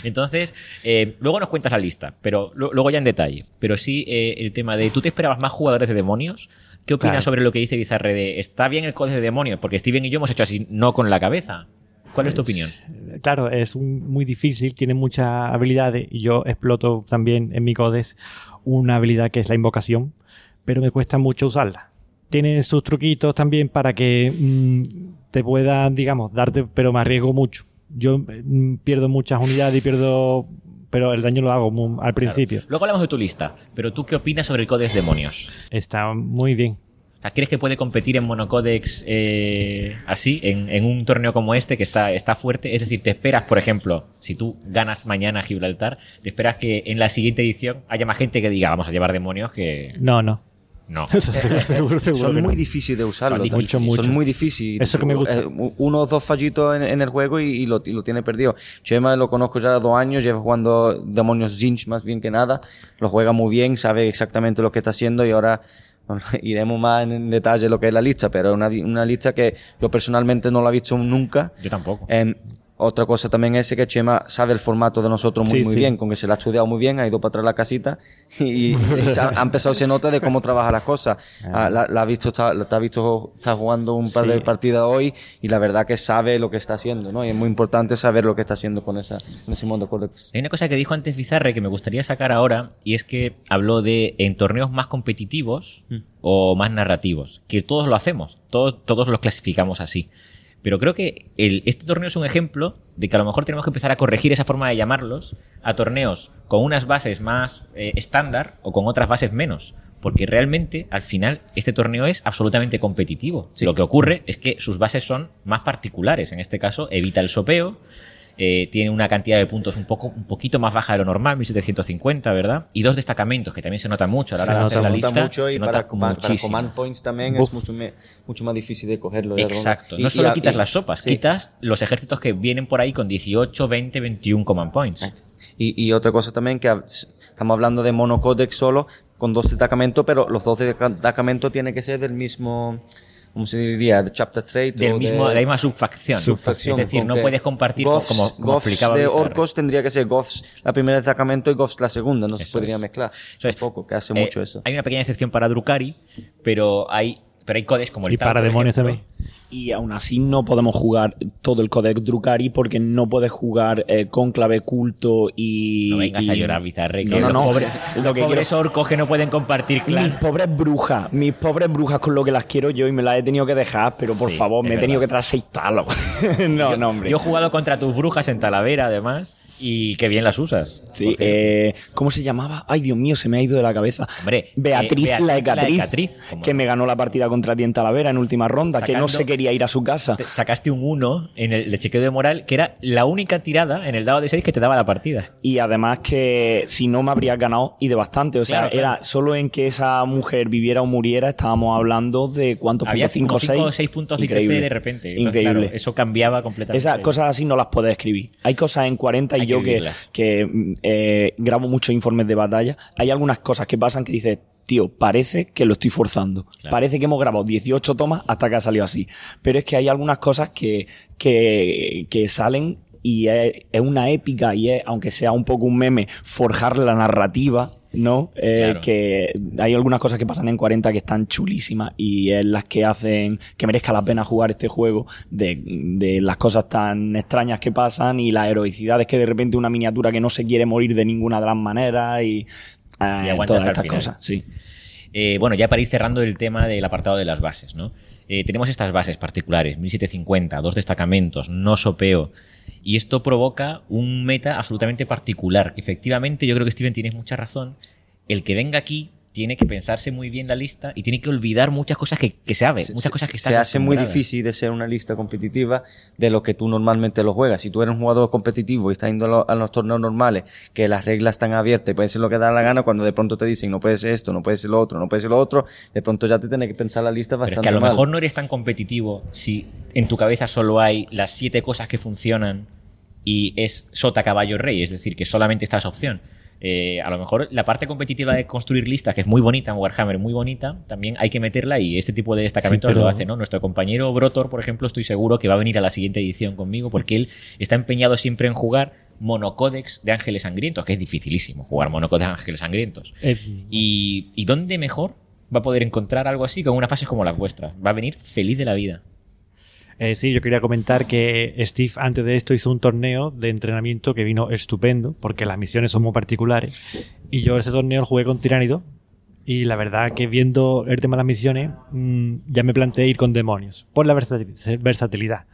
B: Entonces, eh, luego nos cuentas la lista, pero lo- luego ya en detalle. Pero sí eh, el tema de, ¿tú te esperabas más jugadores de demonios? ¿Qué opinas
E: Claro.
B: sobre lo que dice Bizarre de, está bien el código de demonios? Porque Steven y yo hemos hecho así, no con la cabeza. ¿Cuál es tu opinión?
E: Claro, es un- muy difícil, tiene muchas habilidades y yo exploto también en mi codes una habilidad que es la invocación, pero me cuesta mucho usarla. Tiene sus truquitos también para que mm, te puedan, digamos, darte, pero me arriesgo mucho. Yo mm, pierdo muchas unidades y pierdo, pero el daño lo hago al
B: Claro.
E: principio.
B: Luego hablamos de tu lista, pero ¿tú qué opinas sobre el Codex Demonios?
E: Está muy bien.
B: O sea, ¿Crees que puede competir en monocodex eh, así, en, en un torneo como este que está, está fuerte? Es decir, te esperas, por ejemplo, si tú ganas mañana Gibraltar, te esperas que en la siguiente edición haya más gente que diga, vamos a llevar demonios que...
E: No, no.
B: No.
E: seguro, seguro
D: Son muy
E: no.
D: difíciles de usarlo.
B: Son
E: mucho, mucho.
D: Son muy difíciles.
E: Eso que me gusta.
D: Eh, uno o dos fallitos en, en el juego y, y lo, y lo tiene perdido. Chema lo conozco ya dos años, lleva jugando Demonios Zinch más bien que nada. Lo juega muy bien, sabe exactamente lo que está haciendo y ahora bueno, iremos más en detalle lo que es la lista, pero es una, una lista que yo personalmente no la he visto nunca.
B: Yo tampoco.
D: Em, otra cosa también es que Chema sabe el formato de nosotros muy,
E: Sí,
D: muy
E: sí.
D: bien, con que se la ha estudiado muy bien, ha ido para atrás la casita y, y ha, ha empezado se nota de cómo trabaja las cosas. Ah, la, la ha visto, está, la, ha visto, está jugando un par
E: Sí.
D: de partidas hoy y la verdad que sabe lo que está haciendo, ¿no? Y es muy importante saber lo que está haciendo con esa, con ese mundo codex.
B: Hay una cosa que dijo antes Bizarre que me gustaría sacar ahora, y es que habló de en torneos más competitivos o más narrativos, que todos lo hacemos, todos, todos los clasificamos así. Pero creo que el- este torneo es un ejemplo de que a lo mejor tenemos que empezar a corregir esa forma de llamarlos a torneos con unas bases más eh, estándar o con otras bases menos. Porque realmente, al final, este torneo es absolutamente competitivo. Lo que ocurre es que sus bases son más particulares. En este caso, evita el sopeo, eh, tiene una cantidad de puntos un poco un poquito más baja de lo normal, 1750, ¿verdad? Y dos destacamentos, que también se nota mucho a la
E: Se
B: hora de hacer
E: nota
B: la
D: nota
B: lista.
D: mucho y
B: se
D: para,
B: nota
D: para- para
B: muchísimo.
D: command points también es mucho, me- mucho más difícil de cogerlo. de
B: Exacto.
D: y-
B: No solo quitas
D: y-
B: las sopas,
D: sí.
B: quitas los ejércitos que vienen por ahí con 18, 20, 21 command points.
D: Y, y otra cosa también que estamos hablando de monocodex solo con dos destacamentos, pero los dos destacamentos tienen que ser del mismo, ¿cómo se diría? De chapter trait
B: Del
D: o
B: mismo,
D: de,
B: la misma subfacción.
D: subfacción,
B: Es decir, no puedes compartir
D: Goths-
B: como, como
D: Goths
B: explicaba
D: de
B: Bizarre.
D: orcos tendría que ser Goths la primera destacamento y Goths la segunda, no se
B: Eso
D: podría
B: es.
D: mezclar.
B: Eso es.
D: Tampoco, que hace
B: Eh,
D: mucho eso.
B: Hay una pequeña excepción para Drukari, pero hay, pero hay codes como el
E: Y para demonios
B: ejemplo.
E: también.
C: Y aún así no podemos jugar todo el Codex Drukari porque no puedes jugar eh, Cónclave, Culto y...
B: No vengas
C: y-
B: a llorar, Bizarre.
C: No,
B: que
C: no, no.
B: pobres,
C: Lo que
B: pobres orcos que no pueden compartir
C: Mis
B: clan.
C: pobres brujas, mis pobres brujas con lo que las quiero yo y me las he tenido que dejar, pero por
B: Sí,
C: favor, me he tenido que traer seis talos. no,
B: yo,
C: no, hombre.
B: yo he jugado contra tus brujas en Talavera, además, y qué bien las usas.
C: Sí, eh, ¿cómo se llamaba? Ay, Dios mío, se me ha ido de la cabeza.
B: Hombre,
C: Beatriz,
B: eh, Beatriz,
C: la
B: la
C: Ecatriz,
B: Ecatriz, como-
C: que me ganó la partida contra ti en Talavera en última ronda, que no se quería ir a su casa.
B: Te- sacaste un 1 en el de chequeo de moral, que era la única tirada en el dado de 6 que te daba la partida.
C: Y además que si no me habrías ganado y de bastante. O sea,
B: Claro, claro.
C: era solo en que esa mujer viviera o muriera, estábamos hablando de cuántos
B: Había
C: puntos, 5 o 6.
B: cinco o seis puntos de de repente. Entonces,
C: Increíble.
B: claro, eso cambiaba completamente.
C: Esas cosas así no las puedes escribir. Hay cosas en 40 y
B: que
C: yo que, que mm, eh, grabo muchos informes de batalla. Hay algunas cosas que pasan que dices, tío, parece que lo estoy forzando.
B: Claro.
C: Parece que hemos grabado 18 tomas hasta que ha salido así. Pero es que hay algunas cosas que, que, que salen y es, es una épica y es, aunque sea un poco un meme, forjar la narrativa. ¿No? Eh,
B: Claro.
C: Que hay algunas cosas que pasan en 40 que están chulísimas y es las que hacen que merezca la pena jugar este juego de, de las cosas tan extrañas que pasan y las heroicidades que de repente una miniatura que no se quiere morir de ninguna de las maneras y, eh,
B: Y aguanta
C: todas estas
B: final.
C: cosas. Sí.
B: Eh, bueno, ya para ir cerrando el tema del apartado de las bases, ¿no? Eh, tenemos estas bases particulares, 1750, dos destacamentos, no sopeo. Y esto provoca un meta absolutamente particular. Efectivamente, yo creo que Steven tienes mucha razón. El que venga aquí tiene que pensarse muy bien la lista y tiene que olvidar muchas cosas que, que sabe,
D: se,
B: muchas cosas que
D: se hace muy difícil de ser una lista competitiva de lo que tú normalmente lo juegas. Si tú eres un jugador competitivo y estás yendo a, lo- a los torneos normales, que las reglas están abiertas y puedes hacer lo que da la gana, cuando de pronto te dicen no puede ser esto, no puede ser lo otro, no puede ser lo otro, de pronto ya te tienes que pensar la lista
B: Pero es
D: bastante
B: que a lo
D: mal.
B: mejor no eres tan competitivo si en tu cabeza solo hay las siete cosas que funcionan y es sota, caballo, rey, es decir, que solamente está esa opción. Eh, a lo mejor la parte competitiva de construir listas, que es muy bonita en Warhammer, muy bonita, también hay que meterla y este tipo de destacamentos
E: Sí, pero-
B: lo hace, ¿no? Nuestro compañero Brotor, por ejemplo, estoy seguro que va a venir a la siguiente edición conmigo porque él está empeñado siempre en jugar monocódex de ángeles sangrientos, que es dificilísimo jugar monocódex de ángeles sangrientos.
E: Eh,
B: ¿Y, ¿Y dónde mejor va a poder encontrar algo así con unas fases como las vuestras? Va a venir feliz de la vida.
E: Eh, sí, yo quería comentar que Steve antes de esto hizo un torneo de entrenamiento que vino estupendo, porque las misiones son muy particulares. Y yo ese torneo lo jugué con Tiránido. Y la verdad que viendo el tema de las misiones, mm, ya me planteé ir con demonios, por la versatil- versatilidad.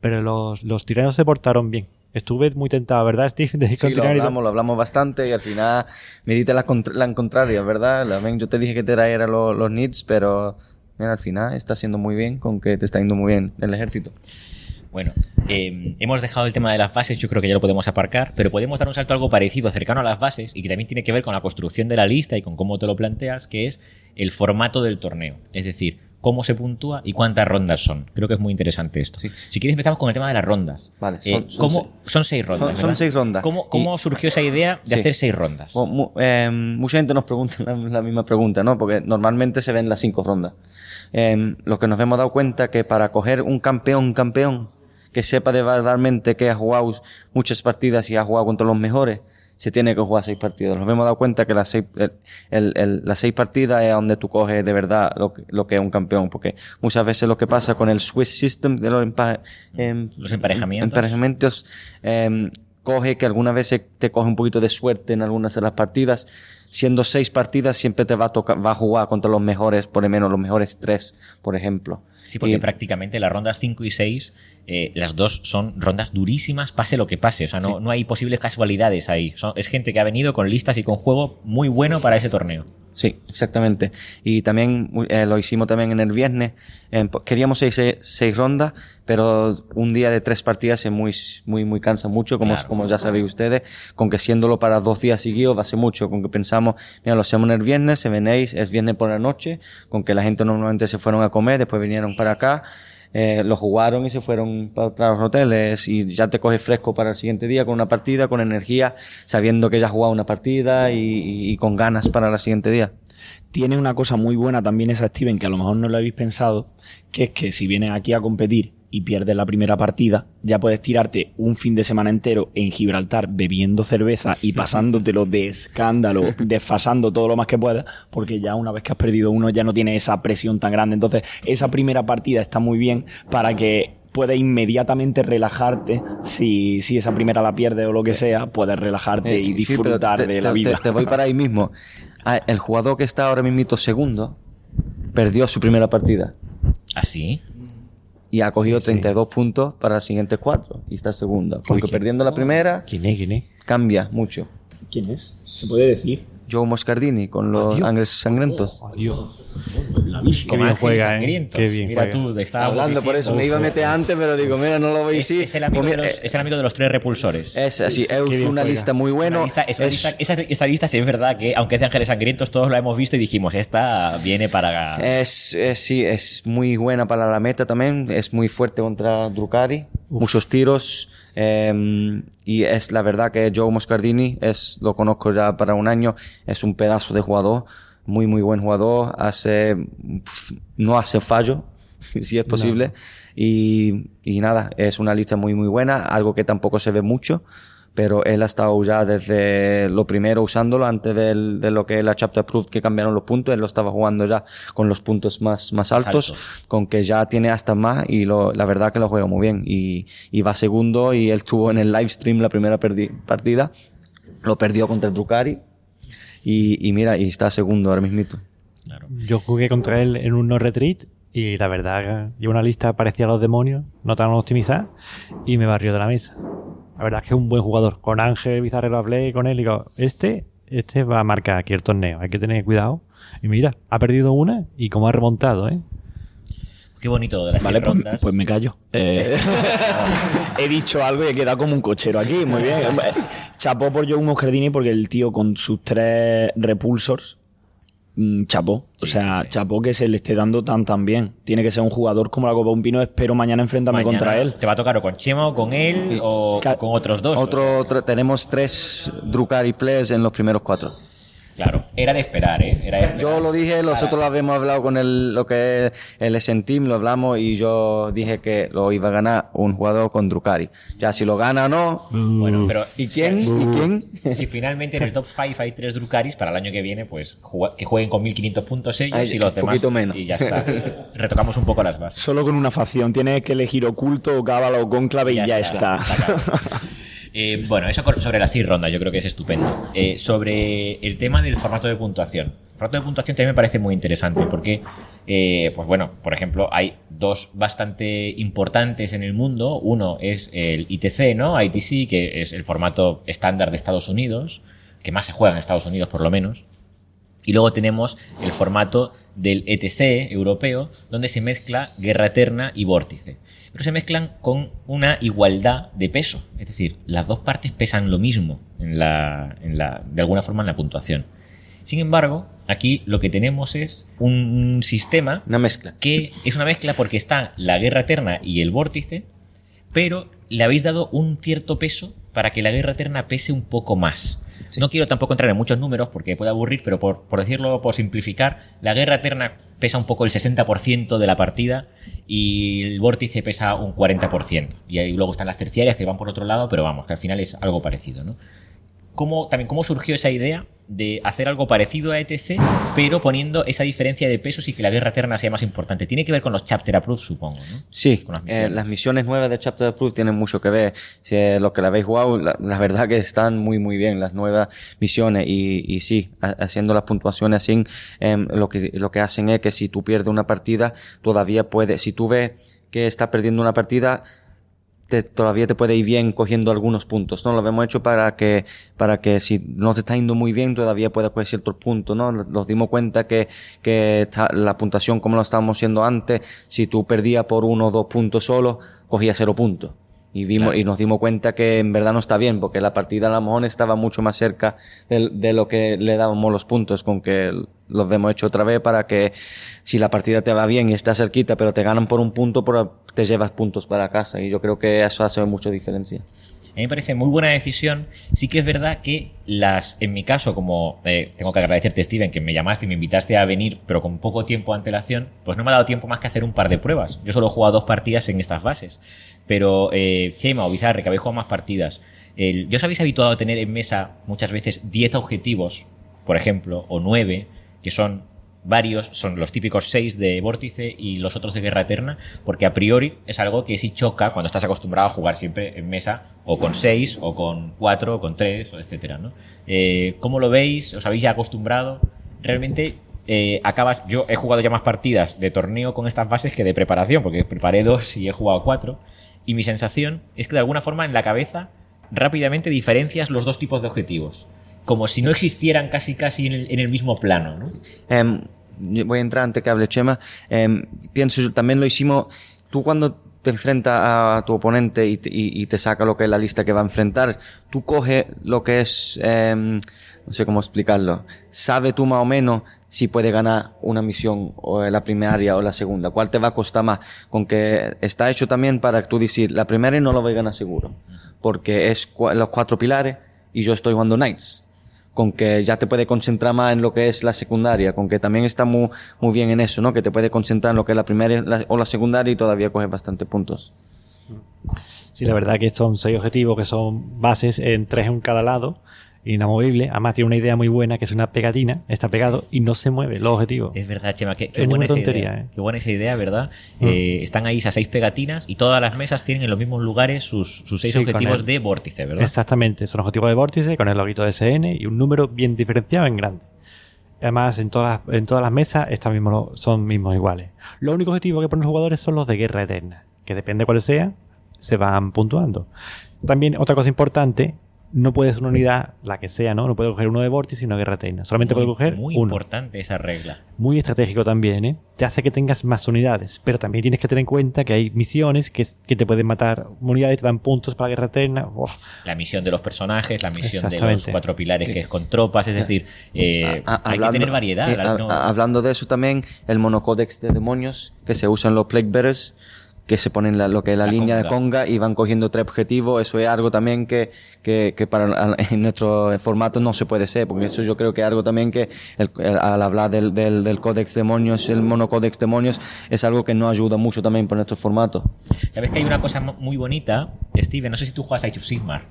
E: Pero los, los tiranos se portaron bien. Estuve muy tentado, ¿verdad, Steve? De
D: Sí, lo hablamos, lo hablamos bastante y al final me diste la, contra- la contraria, ¿verdad? La- Yo te dije que te traía los, los needs, pero Al final está haciendo muy bien con que te está yendo muy bien el ejército.
B: Bueno, eh, hemos dejado el tema de las bases, yo creo que ya lo podemos aparcar, pero podemos dar un salto algo parecido, cercano a las bases, y que también tiene que ver con la construcción de la lista y con cómo te lo planteas, que es el formato del torneo. Es decir, cómo se puntúa y cuántas rondas son. Creo que es muy interesante esto.
D: Sí.
B: Si quieres empezamos con el tema de las rondas.
D: Vale,
B: Eh,
D: son- son
B: ¿cómo- son seis rondas.
D: son- seis rondas.
B: ¿Cómo, cómo
D: Y-
B: surgió esa idea de
D: Sí.
B: hacer seis rondas?
D: Bueno, mu- eh, mucha gente nos pregunta la, la misma pregunta, ¿no? Porque normalmente se ven las cinco rondas. Eh, lo que nos hemos dado cuenta que para coger un campeón, campeón, que sepa de verdaderamente que ha jugado muchas partidas y ha jugado contra los mejores, se tiene que jugar seis partidos. Nos hemos dado cuenta que las seis, el- el- el- las seis partidas es donde tú coges de verdad lo que, lo que es un campeón. Porque muchas veces lo que pasa con el Swiss System de los, empa- em,
B: Los emparejamientos.
D: emparejamientos, em, coge que algunas veces te coge un poquito de suerte en algunas de las partidas. Siendo seis partidas, siempre te va a tocar, va a jugar contra los mejores, por lo menos los mejores tres, por ejemplo.
B: Sí, porque
D: Y-
B: prácticamente las rondas 5 y 6, eh, las dos son rondas durísimas, pase lo que pase. O sea, no, no hay posibles casualidades ahí. Son- es gente que ha venido con listas y con juego muy bueno para ese torneo.
D: Sí, exactamente. Y también eh, lo hicimos también en el viernes. Eh, queríamos seis, seis, seis rondas, pero un día de tres partidas es muy, muy, muy cansa mucho, como,
B: Claro.
D: como ya sabéis ustedes. Con que siéndolo para dos días seguidos va a ser mucho. Con que pensamos, mira, lo hacemos en el viernes, se venéis, es viernes por la noche. Con que la gente normalmente se fueron a comer, después vinieron para acá. Eh, lo jugaron y se fueron para otros hoteles y ya te coges fresco para el siguiente día con una partida, con energía, sabiendo que ya has jugado una partida y, y- con ganas para el siguiente día.
C: Tiene una cosa muy buena también esa Steven, que a lo mejor no lo habéis pensado, que es que si vienes aquí a competir y pierdes la primera partida, ya puedes tirarte un fin de semana entero en Gibraltar bebiendo cerveza y pasándotelo de escándalo, desfasando todo lo más que puedas, porque ya una vez que has perdido uno ya no tienes esa presión tan grande. Entonces, esa primera partida está muy bien para que puedes inmediatamente relajarte si, si esa primera la pierdes o lo que sea, puedes relajarte
D: Eh,
C: y
D: sí,
C: disfrutar
D: te-
C: de
D: te-
C: la
D: te-
C: vida.
D: Te, voy para ahí mismo. Ah, El jugador que está ahora mismo segundo perdió su primera partida
B: ¿Así?
D: Y ha cogido 32 puntos para las siguientes cuatro y está segundo. Porque perdiendo la primera
E: ¿Quién es? ¿Quién es?
D: cambia mucho.
C: ¿Quién es? ¿Se puede decir?
D: Joe Moscardini con los. Ángeles Sangrentos.
E: Adiós.
B: Qué
E: Qué bien juega, ¿eh? Qué bien
B: Mira
E: juega.
B: tú, estábamos
D: Hablando por eso, me iba a meter antes, pero digo, mira, no lo veis
B: Es,
D: sí.
B: es el amigo
D: Pues
B: de
D: mira,
B: los, es el amigo de los tres repulsores.
D: Es así, es
E: bien
D: una
E: juega.
D: lista muy buena.
B: Una lista- es una
D: es-
B: lista- esa, esa lista sí es verdad que, aunque es de Ángeles Sangrientos, todos la hemos visto y dijimos, esta viene para...
D: Es, es- sí, es muy buena para la meta también, es muy fuerte contra Drucari, muchos tiros, eh, y es la verdad que Joe Moscardini, es, lo conozco ya para un año, es un pedazo de jugador, muy muy buen jugador, hace, no hace fallo, si es posible, y, y nada, es una lista muy muy buena, algo que tampoco se ve mucho, pero él ha estado ya desde lo primero usándolo antes del- de lo que es la chapter proof que cambiaron los puntos, él lo estaba jugando ya con los puntos más, más altos, con que ya tiene hasta más y lo, la verdad que lo juega muy bien y, y va segundo y él tuvo en el live stream la primera perdi- partida, lo perdió contra el Drucari y, y mira, y está segundo ahora mismito.
B: Claro.
E: Yo jugué contra él en un no retreat y la verdad que lleva una lista parecida a los demonios, no tan optimizada, y me barrió de la mesa. La verdad es que es un buen jugador. Con Ángel Bizarrero hablé con él y digo, este, este va a marcar aquí el torneo, hay que tener cuidado. Y mira, ha perdido una y como ha remontado, ¿eh?
B: Qué bonito de las
C: Vale, pues,
B: rondas.
C: pues me callo. Eh, he dicho algo y he quedado como un cochero aquí. Muy bien. Chapó por Joe Moscardini porque el tío con sus tres repulsors mm, chapó. o sea,
B: sí, sí.
C: chapó que se le esté dando tan tan bien. Tiene que ser un jugador como la Copa Un Pino. Espero mañana enfrentarme
B: Mañana
C: contra él.
B: Te va a tocar o con Chema o con él o con otros dos.
D: Otro, tenemos tres Drucari players en los primeros cuatro.
B: Claro, era de esperar, ¿eh? Era de esperar.
D: Yo lo dije, nosotros lo habíamos hablado con el, lo que es el SN Team, lo hablamos y yo dije que lo iba a ganar un jugador con Drucari. Ya si lo gana o no.
B: Bueno, pero
D: ¿Y quién?
B: si-
D: ¿Y quién?
B: Si finalmente en el top 5 hay tres Drucaris, para el año que viene, pues que jueguen con 1500 puntos ellos
D: Ay,
B: y los
D: un
B: demás.
D: poquito menos.
B: Y ya está. Retocamos un poco las bases.
C: Solo con una facción. Tienes que elegir oculto, cábalo o cónclave y ya, está.
B: claro. Eh, bueno, eso sobre las seis rondas yo creo que es estupendo. Eh, sobre el tema del formato de puntuación. El formato de puntuación también me parece muy interesante porque, eh, pues bueno, por ejemplo, hay dos bastante importantes en el mundo. Uno es el ITC, ¿no? ITC, que es el formato estándar de Estados Unidos, que más se juega en Estados Unidos por lo menos. Y luego tenemos el formato del ETC europeo, donde se mezcla Guerra Eterna y Vórtice. Pero se mezclan con una igualdad de peso. Es decir, las dos partes pesan lo mismo en la, en la, de alguna forma en la puntuación. Sin embargo, aquí lo que tenemos es un sistema
D: Una mezcla.
B: que es una mezcla porque está la Guerra Eterna y el Vórtice, pero le habéis dado un cierto peso para que la Guerra Eterna pese un poco más. No quiero tampoco entrar en muchos números porque puede aburrir, pero por, por decirlo, por simplificar, la Guerra Eterna pesa un poco el 60% de la partida y el Vórtice pesa un 40%. Y ahí luego están las terciarias que van por otro lado, pero vamos, que al final es algo parecido, ¿no? ¿Cómo, también, ¿Cómo surgió esa idea de hacer algo parecido a ETC, pero poniendo esa diferencia de pesos y que la guerra eterna sea más importante? Tiene que ver con los chapter approved, supongo, ¿no?
D: Sí,
B: Con las
D: eh,
B: misiones.
D: las misiones nuevas de Chapter Proof tienen mucho que ver. Si eh, los que la habéis jugado, la, la verdad que están muy, muy bien las nuevas misiones. Y, y sí, ha- haciendo las puntuaciones así, em, lo, que, lo que hacen es que si tú pierdes una partida, todavía puedes, si tú ves que estás perdiendo una partida, te- todavía te puede ir bien cogiendo algunos puntos, ¿no? Lo hemos hecho para que, para que si no te está yendo muy bien, todavía puedas coger ciertos puntos, ¿no? Nos dimos cuenta que, que la puntuación como lo estábamos haciendo antes, si tú perdías por uno o dos puntos solo, cogía cero puntos. Y vimos,
B: Claro.
D: y nos dimos cuenta que en verdad no está bien, porque la partida a lo mejor estaba mucho más cerca de, de lo que le dábamos los puntos, con que los hemos hecho otra vez para que si la partida te va bien y está cerquita, pero te ganan por un punto, te llevas puntos para casa. Y yo creo que eso hace mucha diferencia.
B: A mí me parece muy buena decisión. Sí que es verdad que las, en mi caso, como eh, tengo que agradecerte, Steven, que me llamaste y me invitaste a venir, pero con poco tiempo de antelación, pues no me ha dado tiempo más que hacer un par de pruebas. Yo solo he jugado dos partidas en estas fases. Pero eh, Chema o Bizarre, que habéis jugado más partidas, el, ¿ya os habéis habituado a tener en mesa muchas veces 10 objetivos, por ejemplo, o 9, que son varios, son los típicos 6 de Vórtice y los otros de Guerra Eterna, porque a priori es algo que sí choca cuando estás acostumbrado a jugar siempre en mesa o con 6, o con 4, o con 3, o etcétera, ¿no? Eh, ¿Cómo lo veis? ¿Os habéis ya acostumbrado? Realmente eh, acabas. Yo he jugado ya más partidas de torneo con estas bases que de preparación, porque preparé dos y he jugado cuatro. Y mi sensación es que de alguna forma en la cabeza rápidamente diferencias los dos tipos de objetivos. Como si no existieran casi casi en el, mismo plano, ¿no?
D: Em, voy a entrar antes que hable Chema. Em, pienso, yo también lo hicimos. Tú cuando te enfrentas a tu oponente y te, y- y te saca lo que es la lista que va a enfrentar, tú coges lo que es, em, no sé cómo explicarlo. Sabe tú más o menos si puede ganar una misión o la primaria o la segunda. ¿Cuál te va a costar más? Con que está hecho también para tú decir, la primera no lo voy a ganar seguro. Porque es los cuatro pilares y yo estoy jugando Knights con que ya te puede concentrar más en lo que es la secundaria, con que también está muy, muy bien en eso, ¿no? Que te puede concentrar en lo que es la primera la- o la secundaria y todavía coges bastantes puntos.
E: Sí, la verdad que son seis objetivos que son bases en tres en cada lado, inamovible. Además tiene una idea muy buena que es una pegatina, está pegado y no se mueve los objetivos.
B: Es verdad, Chema, qué, qué
E: Es
B: buena
E: tontería,
B: idea.
E: ¿eh?
B: Qué buena esa idea, ¿verdad?
E: Mm.
B: Eh, están ahí esas seis pegatinas y todas las mesas tienen en los mismos lugares sus, sus seis
E: Sí,
B: objetivos de vórtice, ¿verdad?
E: Exactamente, son objetivos de vórtice con el loguito de SN y un número bien diferenciado en grande. Además, en todas las, en todas las mesas están mismos, son mismos iguales. Los únicos objetivos que ponen los jugadores son los de guerra eterna, que depende de cuáles sean, se van puntuando. También, otra cosa importante, no puedes una unidad, la que sea, ¿no? No puedes coger uno de vórtice y uno de guerra eterna. Solamente
B: muy,
E: puedes coger
B: muy
E: uno.
B: importante esa regla.
E: Muy estratégico también, ¿eh? Te hace que tengas más unidades, pero también tienes que tener en cuenta que hay misiones que, que te pueden matar unidades, te dan puntos para la guerra eterna. Uf,
B: La misión de los personajes, la misión de los cuatro pilares que es con tropas, es decir, eh,
D: A- a-
B: hay que tener variedad.
D: eh, a-
B: no-
D: hablando de eso también, el monocódex de demonios que se usan los Plague Bearers, que se ponen la- lo que es la,
B: La
D: línea de
B: conga.
D: y van cogiendo tres objetivos, eso es algo también que, que, que para en nuestro formato no se puede ser, porque eso yo creo que es algo también que el- el- al hablar del, del, del códex demonios, el monocódex demonios, es algo que nos ayuda mucho también por nuestro formato.
B: Sabes que hay una cosa muy bonita, Steven, no sé si tú juegas a Age of Sigmar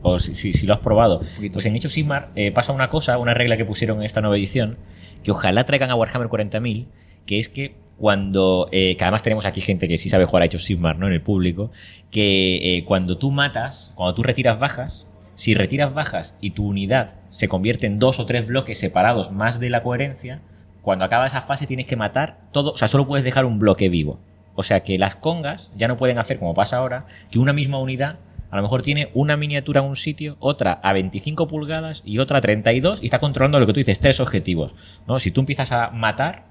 B: o si, si- si lo has probado. Pues en Age of Sigmar eh, pasa una cosa, una regla que pusieron en esta nueva edición, que ojalá traigan a Warhammer 40.000, que es que cuando, eh, que además tenemos aquí gente que sí sabe jugar a Age of Sigmar, ¿no? En el público, que eh, cuando tú matas, cuando tú retiras bajas, si retiras bajas y tu unidad se convierte en dos o tres bloques separados más de la coherencia, cuando acaba esa fase tienes que matar todo, o sea, solo puedes dejar un bloque vivo. O sea que las congas ya no pueden hacer, como pasa ahora, que una misma unidad a lo mejor tiene una miniatura en un sitio, otra a 25 pulgadas y otra a 32 y está controlando lo que tú dices, tres objetivos. ¿no? Si tú empiezas a matar,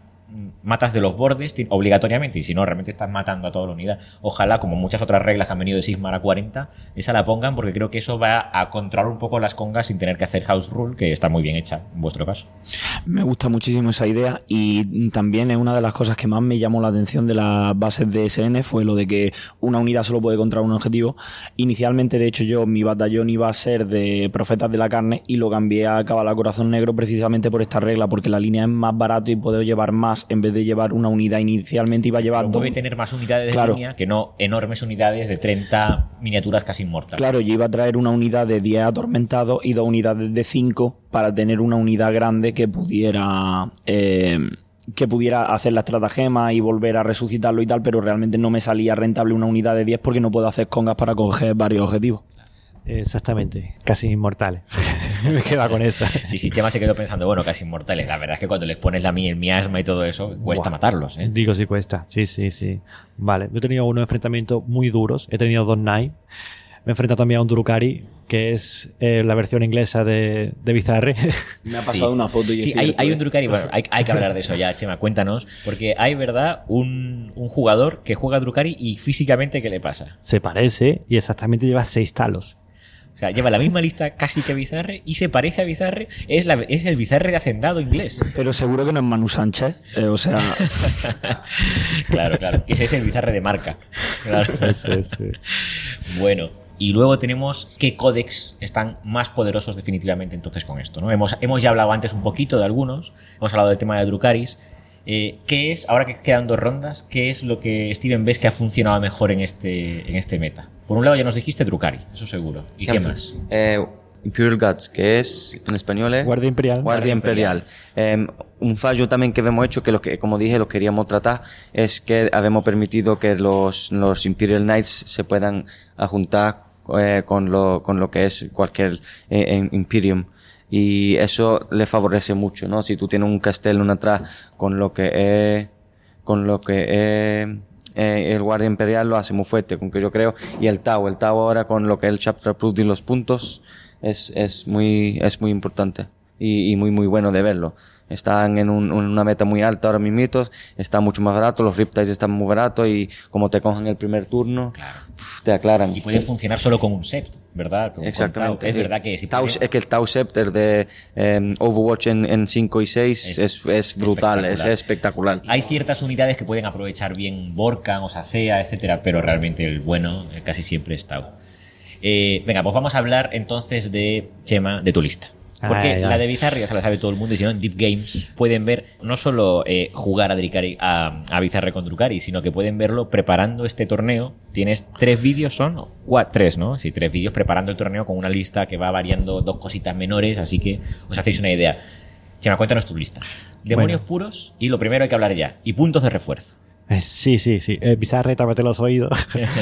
B: matas de los bordes obligatoriamente y si no, realmente estás matando a toda la unidad. Ojalá, como muchas otras reglas que han venido de Sigmar a 40, esa la pongan porque creo que eso va a controlar un poco las congas sin tener que hacer house rule, que está muy bien hecha en vuestro caso.
C: Me gusta muchísimo esa idea y también es una de las cosas que más me llamó la atención de las bases de SN fue lo de que una unidad solo puede controlar un objetivo. Inicialmente, de hecho, yo mi batallón iba a ser de profetas de la carne y lo cambié a Cabala Corazón Negro precisamente por esta regla, porque la línea es más barato y puedo llevar más en vez de llevar una unidad inicialmente iba a llevar
B: Pero tener más unidades de línea que no enormes unidades de 30 miniaturas casi inmortales.
C: Claro, yo iba a traer una unidad de 10 atormentados y dos unidades de 5 para tener una unidad grande que pudiera eh, que pudiera hacer la estratagema y volver a resucitarlo y tal, pero realmente no me salía rentable una unidad de 10 porque no puedo hacer congas para coger varios objetivos.
E: Exactamente, casi inmortales. Me queda con esa.
B: Sí, sistema se quedó pensando, bueno, casi inmortales. La verdad es que cuando les pones la el miasma y todo eso, cuesta matarlos. ¿eh?
E: Digo, sí cuesta. Sí, sí, sí. Vale, yo he tenido unos enfrentamientos muy duros. He tenido dos Knights. Me he enfrentado también a un Drukari, que es eh, la versión inglesa de, de Bizarre.
C: Me ha pasado una foto y
B: Sí, hay, hay, un Drukari, bueno, hay, hay, que hablar de eso ya, Chema, cuéntanos, porque hay, ¿verdad?, un, un jugador que juega Drukari y físicamente, ¿qué le pasa?
E: Se parece y exactamente lleva seis talos.
B: O sea, lleva la misma lista casi que Bizarre y se parece a Bizarre. Es, la, es el Bizarre de Hacendado inglés.
C: Pero seguro que no es Manu Sánchez. Eh, o sea.
B: claro, claro. Ese es el Bizarre de marca. Claro. Sí, sí. Bueno. Y luego tenemos qué códex están más poderosos definitivamente entonces con esto. ¿no? Hemos, hemos ya hablado antes un poquito de algunos. Hemos hablado del tema de Drukaris. Eh, ¿Qué es, ahora que quedan dos rondas, qué es lo que Steven ves que ha funcionado mejor en este, en este meta? Por un lado ya nos dijiste Drukari, eso seguro. ¿Y qué, más?
D: Eh, Imperial Guts, que es en español es
E: Guardia Imperial.
D: Guardia, Imperial. Eh, un fallo también que hemos hecho, que, lo que como dije, lo queríamos tratar, es que habíamos permitido que los, los Imperial Knights se puedan juntar eh, con, lo, con lo que es cualquier eh, Imperium y eso le favorece mucho, ¿no? Si tú tienes un castello atrás con lo que es, con lo que es eh, el guardia imperial lo hace muy fuerte, con que yo creo, y el Tau, el Tau ahora con lo que es el chapter approved y los puntos es, es muy, es muy importante y, y muy, muy bueno de verlo. Están en un, una meta muy alta ahora mismo, está mucho más barato, los Riptides están muy baratos y como te cogen el primer turno, te aclaran.
B: Y pueden funcionar solo con un Sept, ¿verdad?
D: Exactamente.
B: Es verdad que si
D: Tau, Es que el Tau Scepter de em, Overwatch en, en 5 y 6 es, es, brutal, espectacular. es espectacular.
B: Hay ciertas unidades que pueden aprovechar bien Borkan o Sacea, etcétera, pero realmente el bueno eh, casi siempre es Tau. Eh, venga, pues vamos a hablar entonces de Chema, de tu lista. Porque ay, ay. la de Bizarre ya se la sabe todo el mundo y si no en Deep Games pueden ver no solo eh, jugar a, Dricari, a, a, Bizarre con Drukari, sino que pueden verlo preparando este torneo. Tienes tres vídeos, son cuatro, tres, ¿no? Sí, tres vídeos preparando el torneo con una lista que va variando dos cositas menores, así que os hacéis una idea. Chema, cuéntanos tu lista. Demonios bueno. puros y lo primero hay que hablar ya. Y puntos de refuerzo.
E: Sí, sí, sí. Eh, Bizarre, tápate los oídos.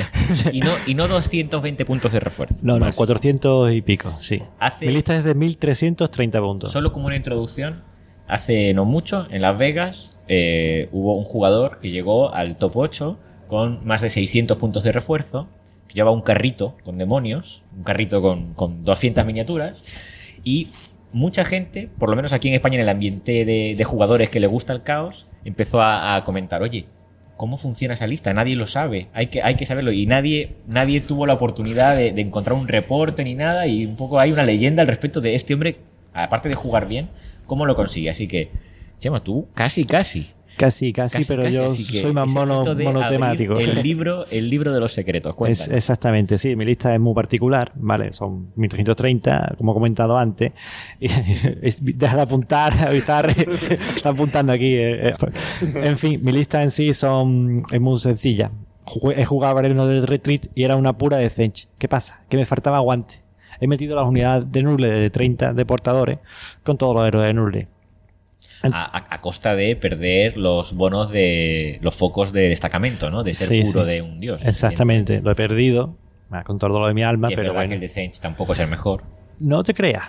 B: y, no, y no 220 puntos de refuerzo.
E: No, no, 400 y pico, sí.
B: Hace,
E: Mi lista es de 1330 puntos.
B: Solo como una introducción, hace no mucho, en Las Vegas, eh, hubo un jugador que llegó al top 8 con más de 600 puntos de refuerzo, que llevaba un carrito con demonios, un carrito con, con 200 miniaturas, y mucha gente, por lo menos aquí en España, en el ambiente de, de jugadores que le gusta el caos, empezó a, a comentar, oye, cómo funciona esa lista, nadie lo sabe, hay que, hay que saberlo y nadie, nadie tuvo la oportunidad de, de, encontrar un reporte ni nada y un poco hay una leyenda al respecto de este hombre, aparte de jugar bien, cómo lo consigue. Así que, Chema, tú casi, casi.
E: Casi, casi, casi pero casi, yo soy más mono, monotemático.
B: El libro, el libro de los secretos,
E: es, Exactamente, sí, mi lista es muy particular, ¿vale? Son 1330, como he comentado antes. Deja de apuntar, avisar, está apuntando aquí. Eh, en fin, mi lista en sí son, es muy sencilla. He jugado Areno del Retreat y era una pura de Zench. ¿Qué pasa? Que me faltaba aguante. He metido las unidades de Nurle de 30 de portadores con todos los héroes de Nurle.
B: A, a, costa de perder los bonos de los focos de destacamento, ¿no? De ser sí, puro sí. de un dios.
E: Exactamente, lo he perdido con todo lo de mi alma,
B: y
E: pero
B: bueno. que el de Zench tampoco es el mejor.
E: No te creas.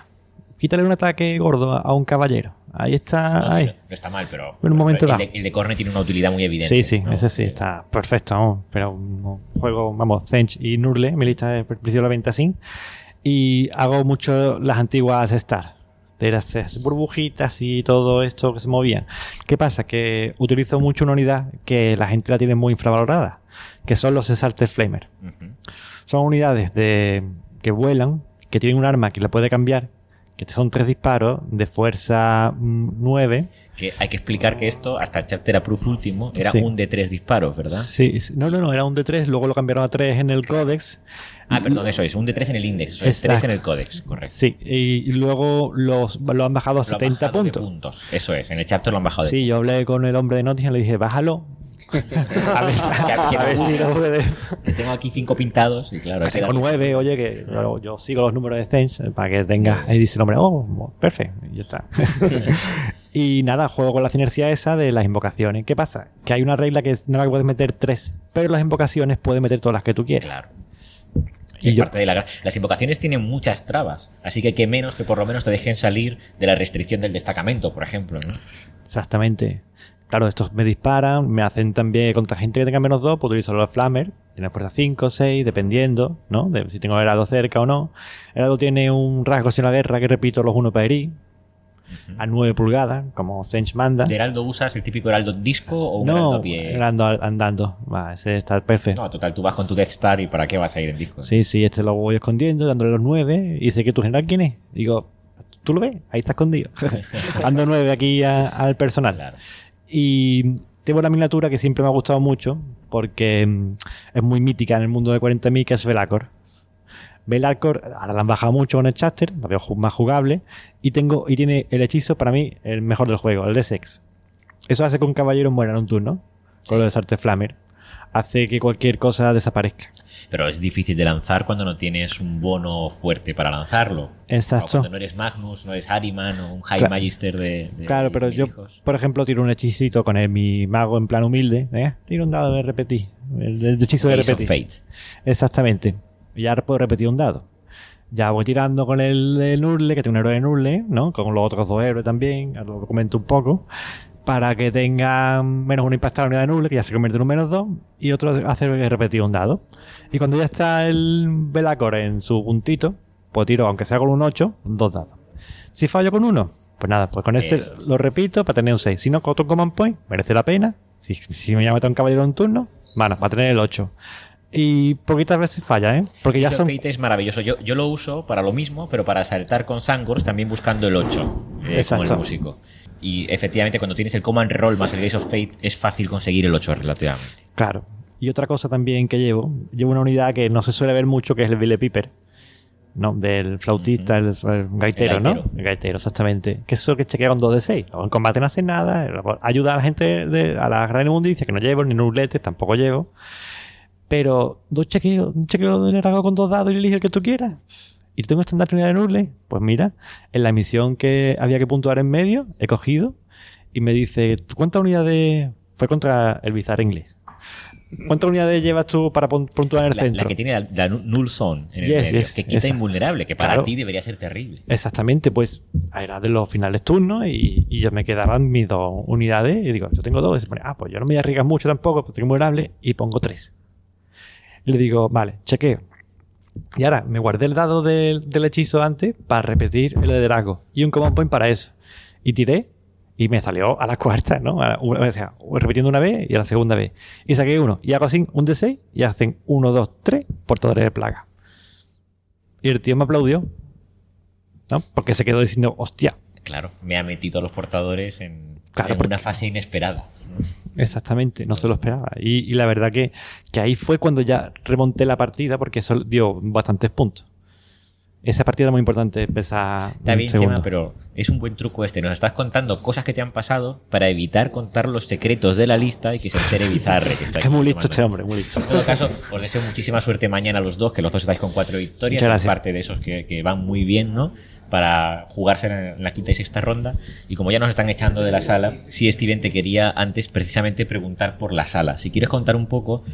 E: Quítale un ataque gordo a un caballero. Ahí está.
B: No, sí,
E: ahí.
B: no está mal, pero.
E: En un momento
B: el,
E: dado.
B: de, el de Corne tiene una utilidad muy evidente.
E: Sí, sí,
B: ¿no?
E: ese sí está perfecto, vamos. Pero un juego, vamos, Zench y Nurle, mi lista de principio de la venta así. Y hago mucho las antiguas Star. De las burbujitas y todo esto que se movía. ¿Qué pasa? Que utilizo mucho una unidad que la gente la tiene muy infravalorada, que son los Exalted Flamer. Son unidades de que vuelan, que tienen un arma que la puede cambiar, que son tres disparos de fuerza mm, 9.
B: Que hay que explicar que esto, hasta el chapter approve último, era
E: Sí.
B: un de tres disparos, ¿verdad?
E: Sí, no, no, no, era un D3, luego lo cambiaron a 3 en el Codex.
B: Ah, perdón, eso es, un de tres en el index, eso es tres en el códex, correcto.
E: Sí, y luego los, lo han bajado a
B: Lo han
E: 70
B: bajado de
E: puntos.
B: puntos. Eso es, en el chapter lo han bajado de
E: Sí, yo hablé con el hombre de Nottingham y le dije, bájalo. A ver,
B: que
E: a ver
B: me
E: si lo puede.
B: Que Tengo aquí cinco pintados y claro,
E: Tengo nueve, oye, que yo, yo sigo los números de Zench para que tengas. Ahí dice el hombre, oh, perfecto, y ya está. y nada, juego con la sinergia esa de las invocaciones. ¿Qué pasa? Que hay una regla que es- no la puedes meter tres, pero las invocaciones puedes meter todas las que tú quieras.
B: Claro.
E: Y
B: Es
E: yo-
B: parte de la Las invocaciones tienen muchas trabas, así que qué menos que por lo menos te dejen salir de la restricción del destacamento, por ejemplo. ¿no?
E: Exactamente. Claro, estos me disparan, me hacen también contra gente que tenga menos 2, puedo utilizar los Flammer, tiene fuerza 5, 6, dependiendo, ¿no? De si tengo el heraldo cerca o no. El heraldo tiene un rasgo en la guerra que repito los 1 para herir, a 9 pulgadas, como Zench manda.
B: ¿De heraldo usas el típico heraldo disco o un heraldo
E: No,
B: a pie?
E: heraldo al- andando. Va, ese está perfecto.
B: No, total, tú vas con tu Death Star y ¿para qué vas a ir en disco?
E: Sí, sí, este lo voy escondiendo, dándole los 9, y sé que tu general quién es. Digo, ¿tú lo ves? Ahí está escondido. Ando 9 aquí a- al personal.
B: Claro.
E: Y tengo una miniatura que siempre me ha gustado mucho porque mm, es muy mítica en el mundo de 40.000 que es Velacor. Velacor, ahora la han bajado mucho con el Chapter, la veo más jugable y tengo y tiene el hechizo para mí el mejor del juego, el de Sex. Eso hace que un caballero muera en un turno con lo de Sarte Flamer. Hace que cualquier cosa desaparezca.
B: Pero es difícil de lanzar cuando no tienes un bono fuerte para lanzarlo.
E: Exacto.
B: O cuando no eres Magnus, no eres Harriman o un High
E: Claro.
B: Magister de, de
E: Claro, pero yo,
B: hijos.
E: por ejemplo, tiro un hechicito con el- mi mago en plan humilde. ¿eh? Tiro un dado de repetir. El, el hechizo de repetir.
B: Fate.
E: Exactamente. Y ahora puedo repetir un dado. Ya voy tirando con el, el Nurle, que tiene un héroe de Nurle, ¿no? Con los otros dos héroes también, ahora lo comento un poco. Para que tenga menos un impacto a la unidad de Nurle, que ya se convierte en un menos dos. Y otro hace repetir un dado. Y cuando ya está el Belacor en su puntito, pues tiro, aunque sea con un 8, dos dados. Si fallo con uno, pues nada, pues con este lo repito para tener un 6. Si no, con otro command point, merece la pena. Si, si me llama un caballero en turno, bueno, va a tener el 8. Y poquitas veces falla, ¿eh? Porque ya son.
B: Fate es maravilloso. Yo, yo lo uso para lo mismo, pero para saltar con Sangors también buscando el 8, eh, como
E: Exacto.
B: el músico. Y efectivamente, cuando tienes el Command Roll más el Ace of Fate, es fácil conseguir el 8 relativamente.
E: Claro. Y otra cosa también que llevo, llevo una unidad que no se suele ver mucho, que es el Ville Piper. ¿No? Del flautista, el, el gaitero,
B: El
E: ¿no? El gaitero, exactamente. Que eso que chequea con 2 de 6. En combate no hace nada. Ayuda a la gente, de, a la gran inmundicia, que no llevo, ni nuletes, tampoco llevo. Pero dos chequeos, un chequeo del Erago con dos dados y elige el que tú quieras. Y tengo estandarte unidad de Nurle. Pues mira, en la misión que había que puntuar en medio, he cogido y me dice, ¿tú ¿cuántas unidades fue contra el bizarro inglés? ¿Cuántas unidades llevas tú para pun- puntuar en el
B: La,
E: centro?
B: la que tiene la, la Null Zone en el
E: Yes,
B: medio,
E: yes,
B: que quita
E: esa.
B: invulnerable, que para
E: Claro.
B: ti debería ser terrible.
E: Exactamente, pues era de los finales turnos y, y yo me quedaban mis dos unidades y digo, yo tengo dos. Y se pone, ah, pues yo no me voy a arriesgar mucho tampoco, porque tengo vulnerable y pongo tres. Le digo, vale, chequeo. Y ahora me guardé el dado del, del hechizo antes para repetir el de Drago y un command point para eso. Y tiré y me salió a la cuarta, ¿no? A la- o sea, repitiendo una vez y a la segunda vez. Y saqué uno y hago así un D6 y hacen uno, dos, tres portadores de plaga. Y el tío me aplaudió. ¿no? Porque se quedó diciendo, hostia,
B: Claro, me ha metido a los portadores en,
E: Claro,
B: en
E: porque-
B: una fase inesperada.
E: exactamente, no se lo esperaba. Y, y la verdad que, que ahí fue cuando ya remonté la partida porque eso dio bastantes puntos. Esa partida era muy importante empezar
B: Está bien. Chema, pero es un buen truco este. Nos estás contando cosas que te han pasado para evitar contar los secretos de la lista y que se entere Bizarre. Que está aquí
E: muy listo este hombre, muy listo.
B: En todo caso, os deseo muchísima suerte mañana a los dos, que los dos estáis con cuatro victorias. Parte de esos que, que van muy bien, ¿no? Para jugarse en la quinta y sexta ronda. Y como ya nos están echando de la sala, sí, Steven, te quería antes precisamente preguntar por la sala. Si quieres contar un poco,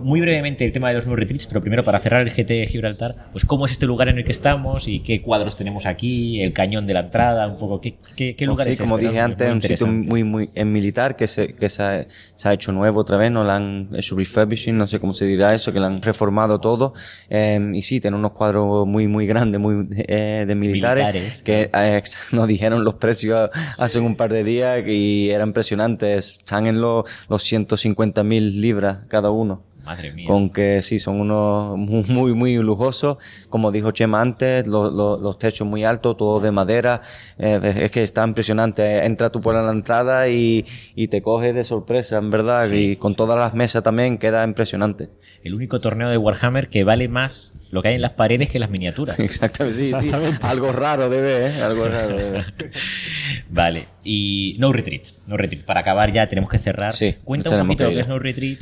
B: muy brevemente, el tema de los New Retreats, pero primero para cerrar el GT de Gibraltar, pues cómo es este lugar en el que estamos y qué cuadros tenemos aquí, el cañón de la entrada, un poco qué, qué, qué lugar
D: sí,
B: es
D: como
B: este,
D: dije
B: ¿no?
D: antes, un sitio muy, muy en militar que se, que se, ha, se ha hecho nuevo otra vez, no lo han hecho refurbishing, no sé cómo se dirá eso, que lo han reformado todo. Eh, y sí, tiene unos cuadros muy, muy grandes, muy eh, de militares, Que eh, nos dijeron los precios hace un par de días y eran impresionantes. Están en los, los 150 mil libras cada uno.
B: Madre mía.
D: Con que sí, son unos mu- muy, muy lujosos. Como dijo Chema antes, lo- lo- los techos muy altos, todo de madera. Eh, es que está impresionante. Entra tú por la entrada y, y te coges de sorpresa, en verdad. Y con todas las mesas también queda impresionante.
B: El único torneo de Warhammer que vale más lo que hay en las paredes que las miniaturas.
D: Exactamente, sí, sí. Algo raro debe, ¿eh? Algo raro debe.
B: Vale, y No Retreat. No Retreat. Para acabar ya tenemos que cerrar.
D: Sí,
B: Cuenta un poquito lo que es No Retreat.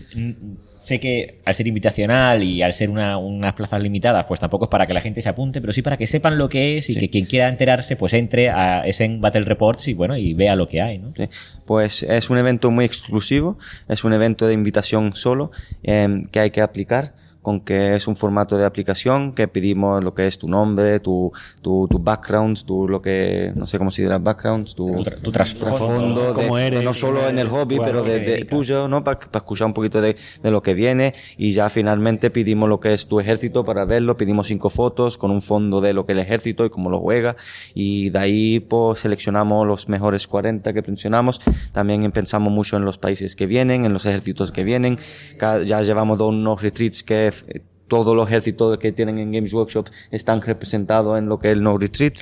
B: Sé que al ser invitacional y al ser una- unas plazas limitadas, pues tampoco es para que la gente se apunte, pero sí para que sepan lo que es y que quien quiera enterarse, pues entre a en Battle Reports y bueno, y vea lo que hay, ¿no?
D: Sí. Pues es un evento muy exclusivo, es un evento de invitación solo eh, que hay que aplicar con que es un formato de aplicación que pedimos lo que es tu nombre, tu, tu, tu background, tu lo que, no sé cómo se dirá, background, tu,
B: Tu tu trasfondo,
D: de-
E: cómo eres,
D: no solo en el hobby, pero de, de tuyo, ¿no? Para escuchar un poquito de, de lo que viene. Y ya finalmente pedimos lo que es tu ejército para verlo, pedimos cinco fotos con un fondo de lo que el ejército y cómo lo juega. Y de ahí pues seleccionamos los mejores 40 que mencionamos, también pensamos mucho en los países que vienen, en los ejércitos que vienen, ya llevamos dos unos retreats que eh, todos los ejércitos que tienen en Games Workshop están representados en lo que es el No Retreat.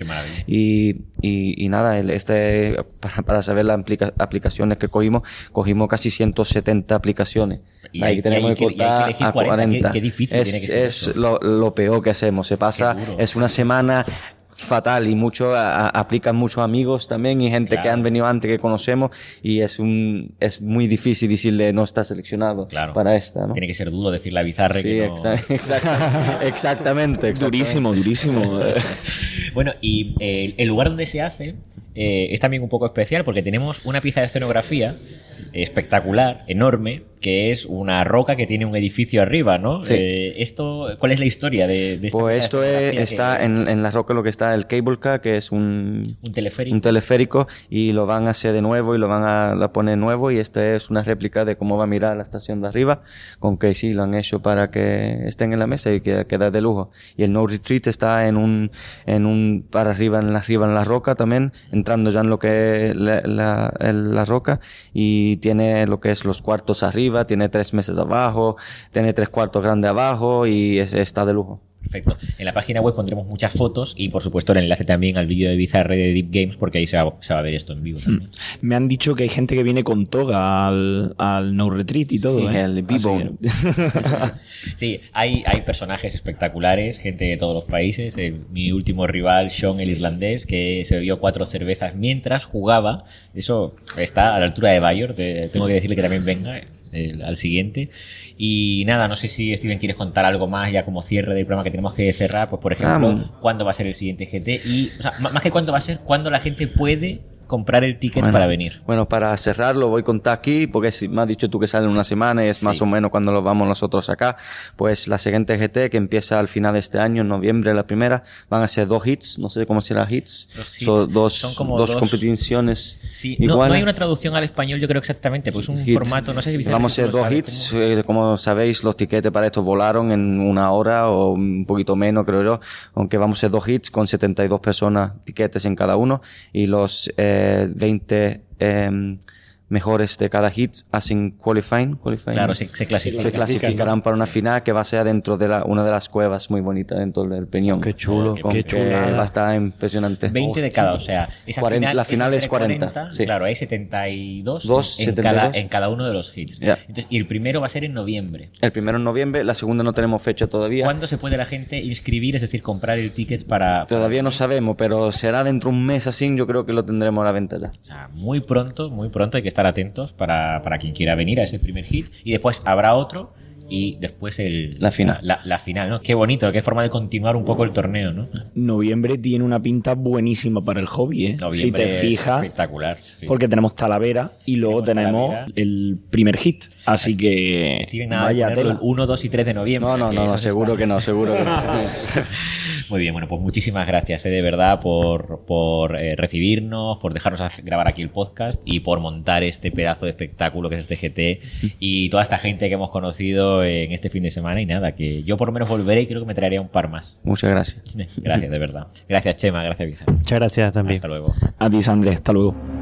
D: Y, y, y nada, el- este, para, para saber las aplica- aplicaciones que cogimos, cogimos casi 170 aplicaciones.
B: Y
D: Ahí tenemos que
B: que- que
D: cortar
B: elegir
D: a
B: 40.
D: 40.
B: Qué- qué difícil
D: es,
B: tiene que ser
D: es lo, lo peor que hacemos. Se pasa, es una semana fatal y mucho a- a- aplican muchos amigos también y gente que han venido antes que conocemos y es un es muy difícil decirle no está seleccionado
B: Claro.
D: para esta ¿no?
B: Tiene que ser duro decir la bizarra
D: sí
B: que no-
D: exa- exacta- exactamente, exactamente
C: Durísimo, durísimo.
B: Bueno, y eh, el lugar donde se hace eh, es también un poco especial porque tenemos una pieza de escenografía espectacular, enorme, que es una roca que tiene un edificio arriba, ¿no?
D: Sí.
B: Eh, esto, ¿Cuál es la historia de, de esta
D: Pues esto es- está
B: que-
D: en, en la roca lo que está el cable car, que es un,
B: un teleférico?
D: un teleférico y lo van a hacer de nuevo y lo van a la poner nuevo y esta es una réplica de cómo va a mirar la estación de arriba con que sí lo han hecho para que estén en la mesa y que queda de lujo y el no retreat está en un en un para arriba en la arriba en la roca también entrando ya en lo que es la, la, la roca y tiene lo que es los cuartos arriba tiene tres mesas abajo tiene tres cuartos grandes abajo y es- está de lujo
B: Perfecto. En la página web pondremos muchas fotos y, por supuesto, el enlace también al vídeo de Bizarre de Deep Games porque ahí se va, se va a ver esto en vivo también.
C: Me han dicho que hay gente que viene con toga al, al No Retreat y todo.
D: Y
C: ¿eh?
D: el B-Bone.
C: Así
B: Sí, hay, hay personajes espectaculares, gente de todos los países. Eh, mi último rival, Sean el irlandés, que se bebió cuatro cervezas mientras jugaba. Eso está a la altura de Bayor. te- tengo que decirle que también venga eh, al siguiente. Y nada, no sé si Steven quieres contar algo más ya como cierre del programa que tenemos que cerrar. Pues por ejemplo,
D: Ah,
B: cuándo va a ser el siguiente GT y, o sea, más que cuándo va a ser, cuándo la gente puede comprar el ticket
D: Bueno,
B: para venir.
D: Bueno, para cerrarlo voy a contar aquí, porque si me has dicho tú que sale en una semana y es más
B: Sí.
D: o menos cuando lo vamos nosotros acá. Pues la siguiente GT que empieza al final de este año, en noviembre la primera, van a ser dos hits, no sé cómo será hits.
B: Dos hits.
D: Son dos,
B: Son como
D: dos
B: dos-
D: competiciones
B: Sí, no, no hay una traducción al español, yo creo exactamente, pues es un
D: Hits.
B: formato, no sé si
D: Vamos a
B: lo
D: dos hits.
B: cómo-
D: eh, Como sabéis, los tiquetes para estos volaron en una hora o un poquito menos, creo yo. Aunque vamos a hacer dos hits con 72 personas, tiquetes en cada uno. Y los eh, 20 em, mejores de cada hit hacen qualifying. qualifying.
B: Claro, se, se clasifica.
D: se clasificarán para una final que va a ser dentro de la, una de las cuevas muy bonitas dentro del Peñón.
E: Qué chulo,
D: Con
E: qué chulada.
D: va a estar impresionante.
B: 20 de cada, o sea, esa
D: 40
B: final,
D: la final es
B: entre
D: 40, sí.
B: Claro, hay 72
D: Dos,
B: en,
D: 72.
B: Cada, en cada uno de los hits. Entonces, y el primero va a ser en noviembre.
D: El primero en noviembre, la segunda no tenemos fecha todavía.
B: ¿Cuándo se puede la gente inscribir, es decir, comprar el ticket para...
D: Todavía no sabemos, pero será dentro de un mes así, yo creo que lo tendremos a la venta ya.
B: O sea, muy pronto, muy pronto hay que estar atentos para, para quien quiera venir a ese primer hit. Y después habrá otro y después el,
D: La final.
B: La, la final, ¿no? Qué bonito, qué forma de continuar un poco el torneo, ¿no?
C: Noviembre tiene una pinta buenísima para el hobby, ¿eh?
B: Noviembre
C: si te
B: es
C: fijas,
B: Espectacular. sí.
C: porque tenemos Talavera y luego
B: Tenemos
C: el primer hit. Así que
B: Steven, nada
C: vaya tela.
B: el 1, 2 y 3 de noviembre.
D: No, no, no, no, seguro
B: está-
D: que no, seguro que no.
B: Muy bien, bueno, pues muchísimas gracias, eh, de verdad, por, por eh, recibirnos, por dejarnos grabar aquí el podcast y por montar este pedazo de espectáculo que es este GT y toda esta gente que hemos conocido en este fin de semana. Y nada, que yo por lo menos volveré y creo que me traería un par más.
D: Muchas gracias.
B: Gracias, de verdad. Gracias, Chema. Gracias, Vicente.
E: Muchas gracias también.
B: Hasta luego.
C: A ti, Sandrés, hasta luego.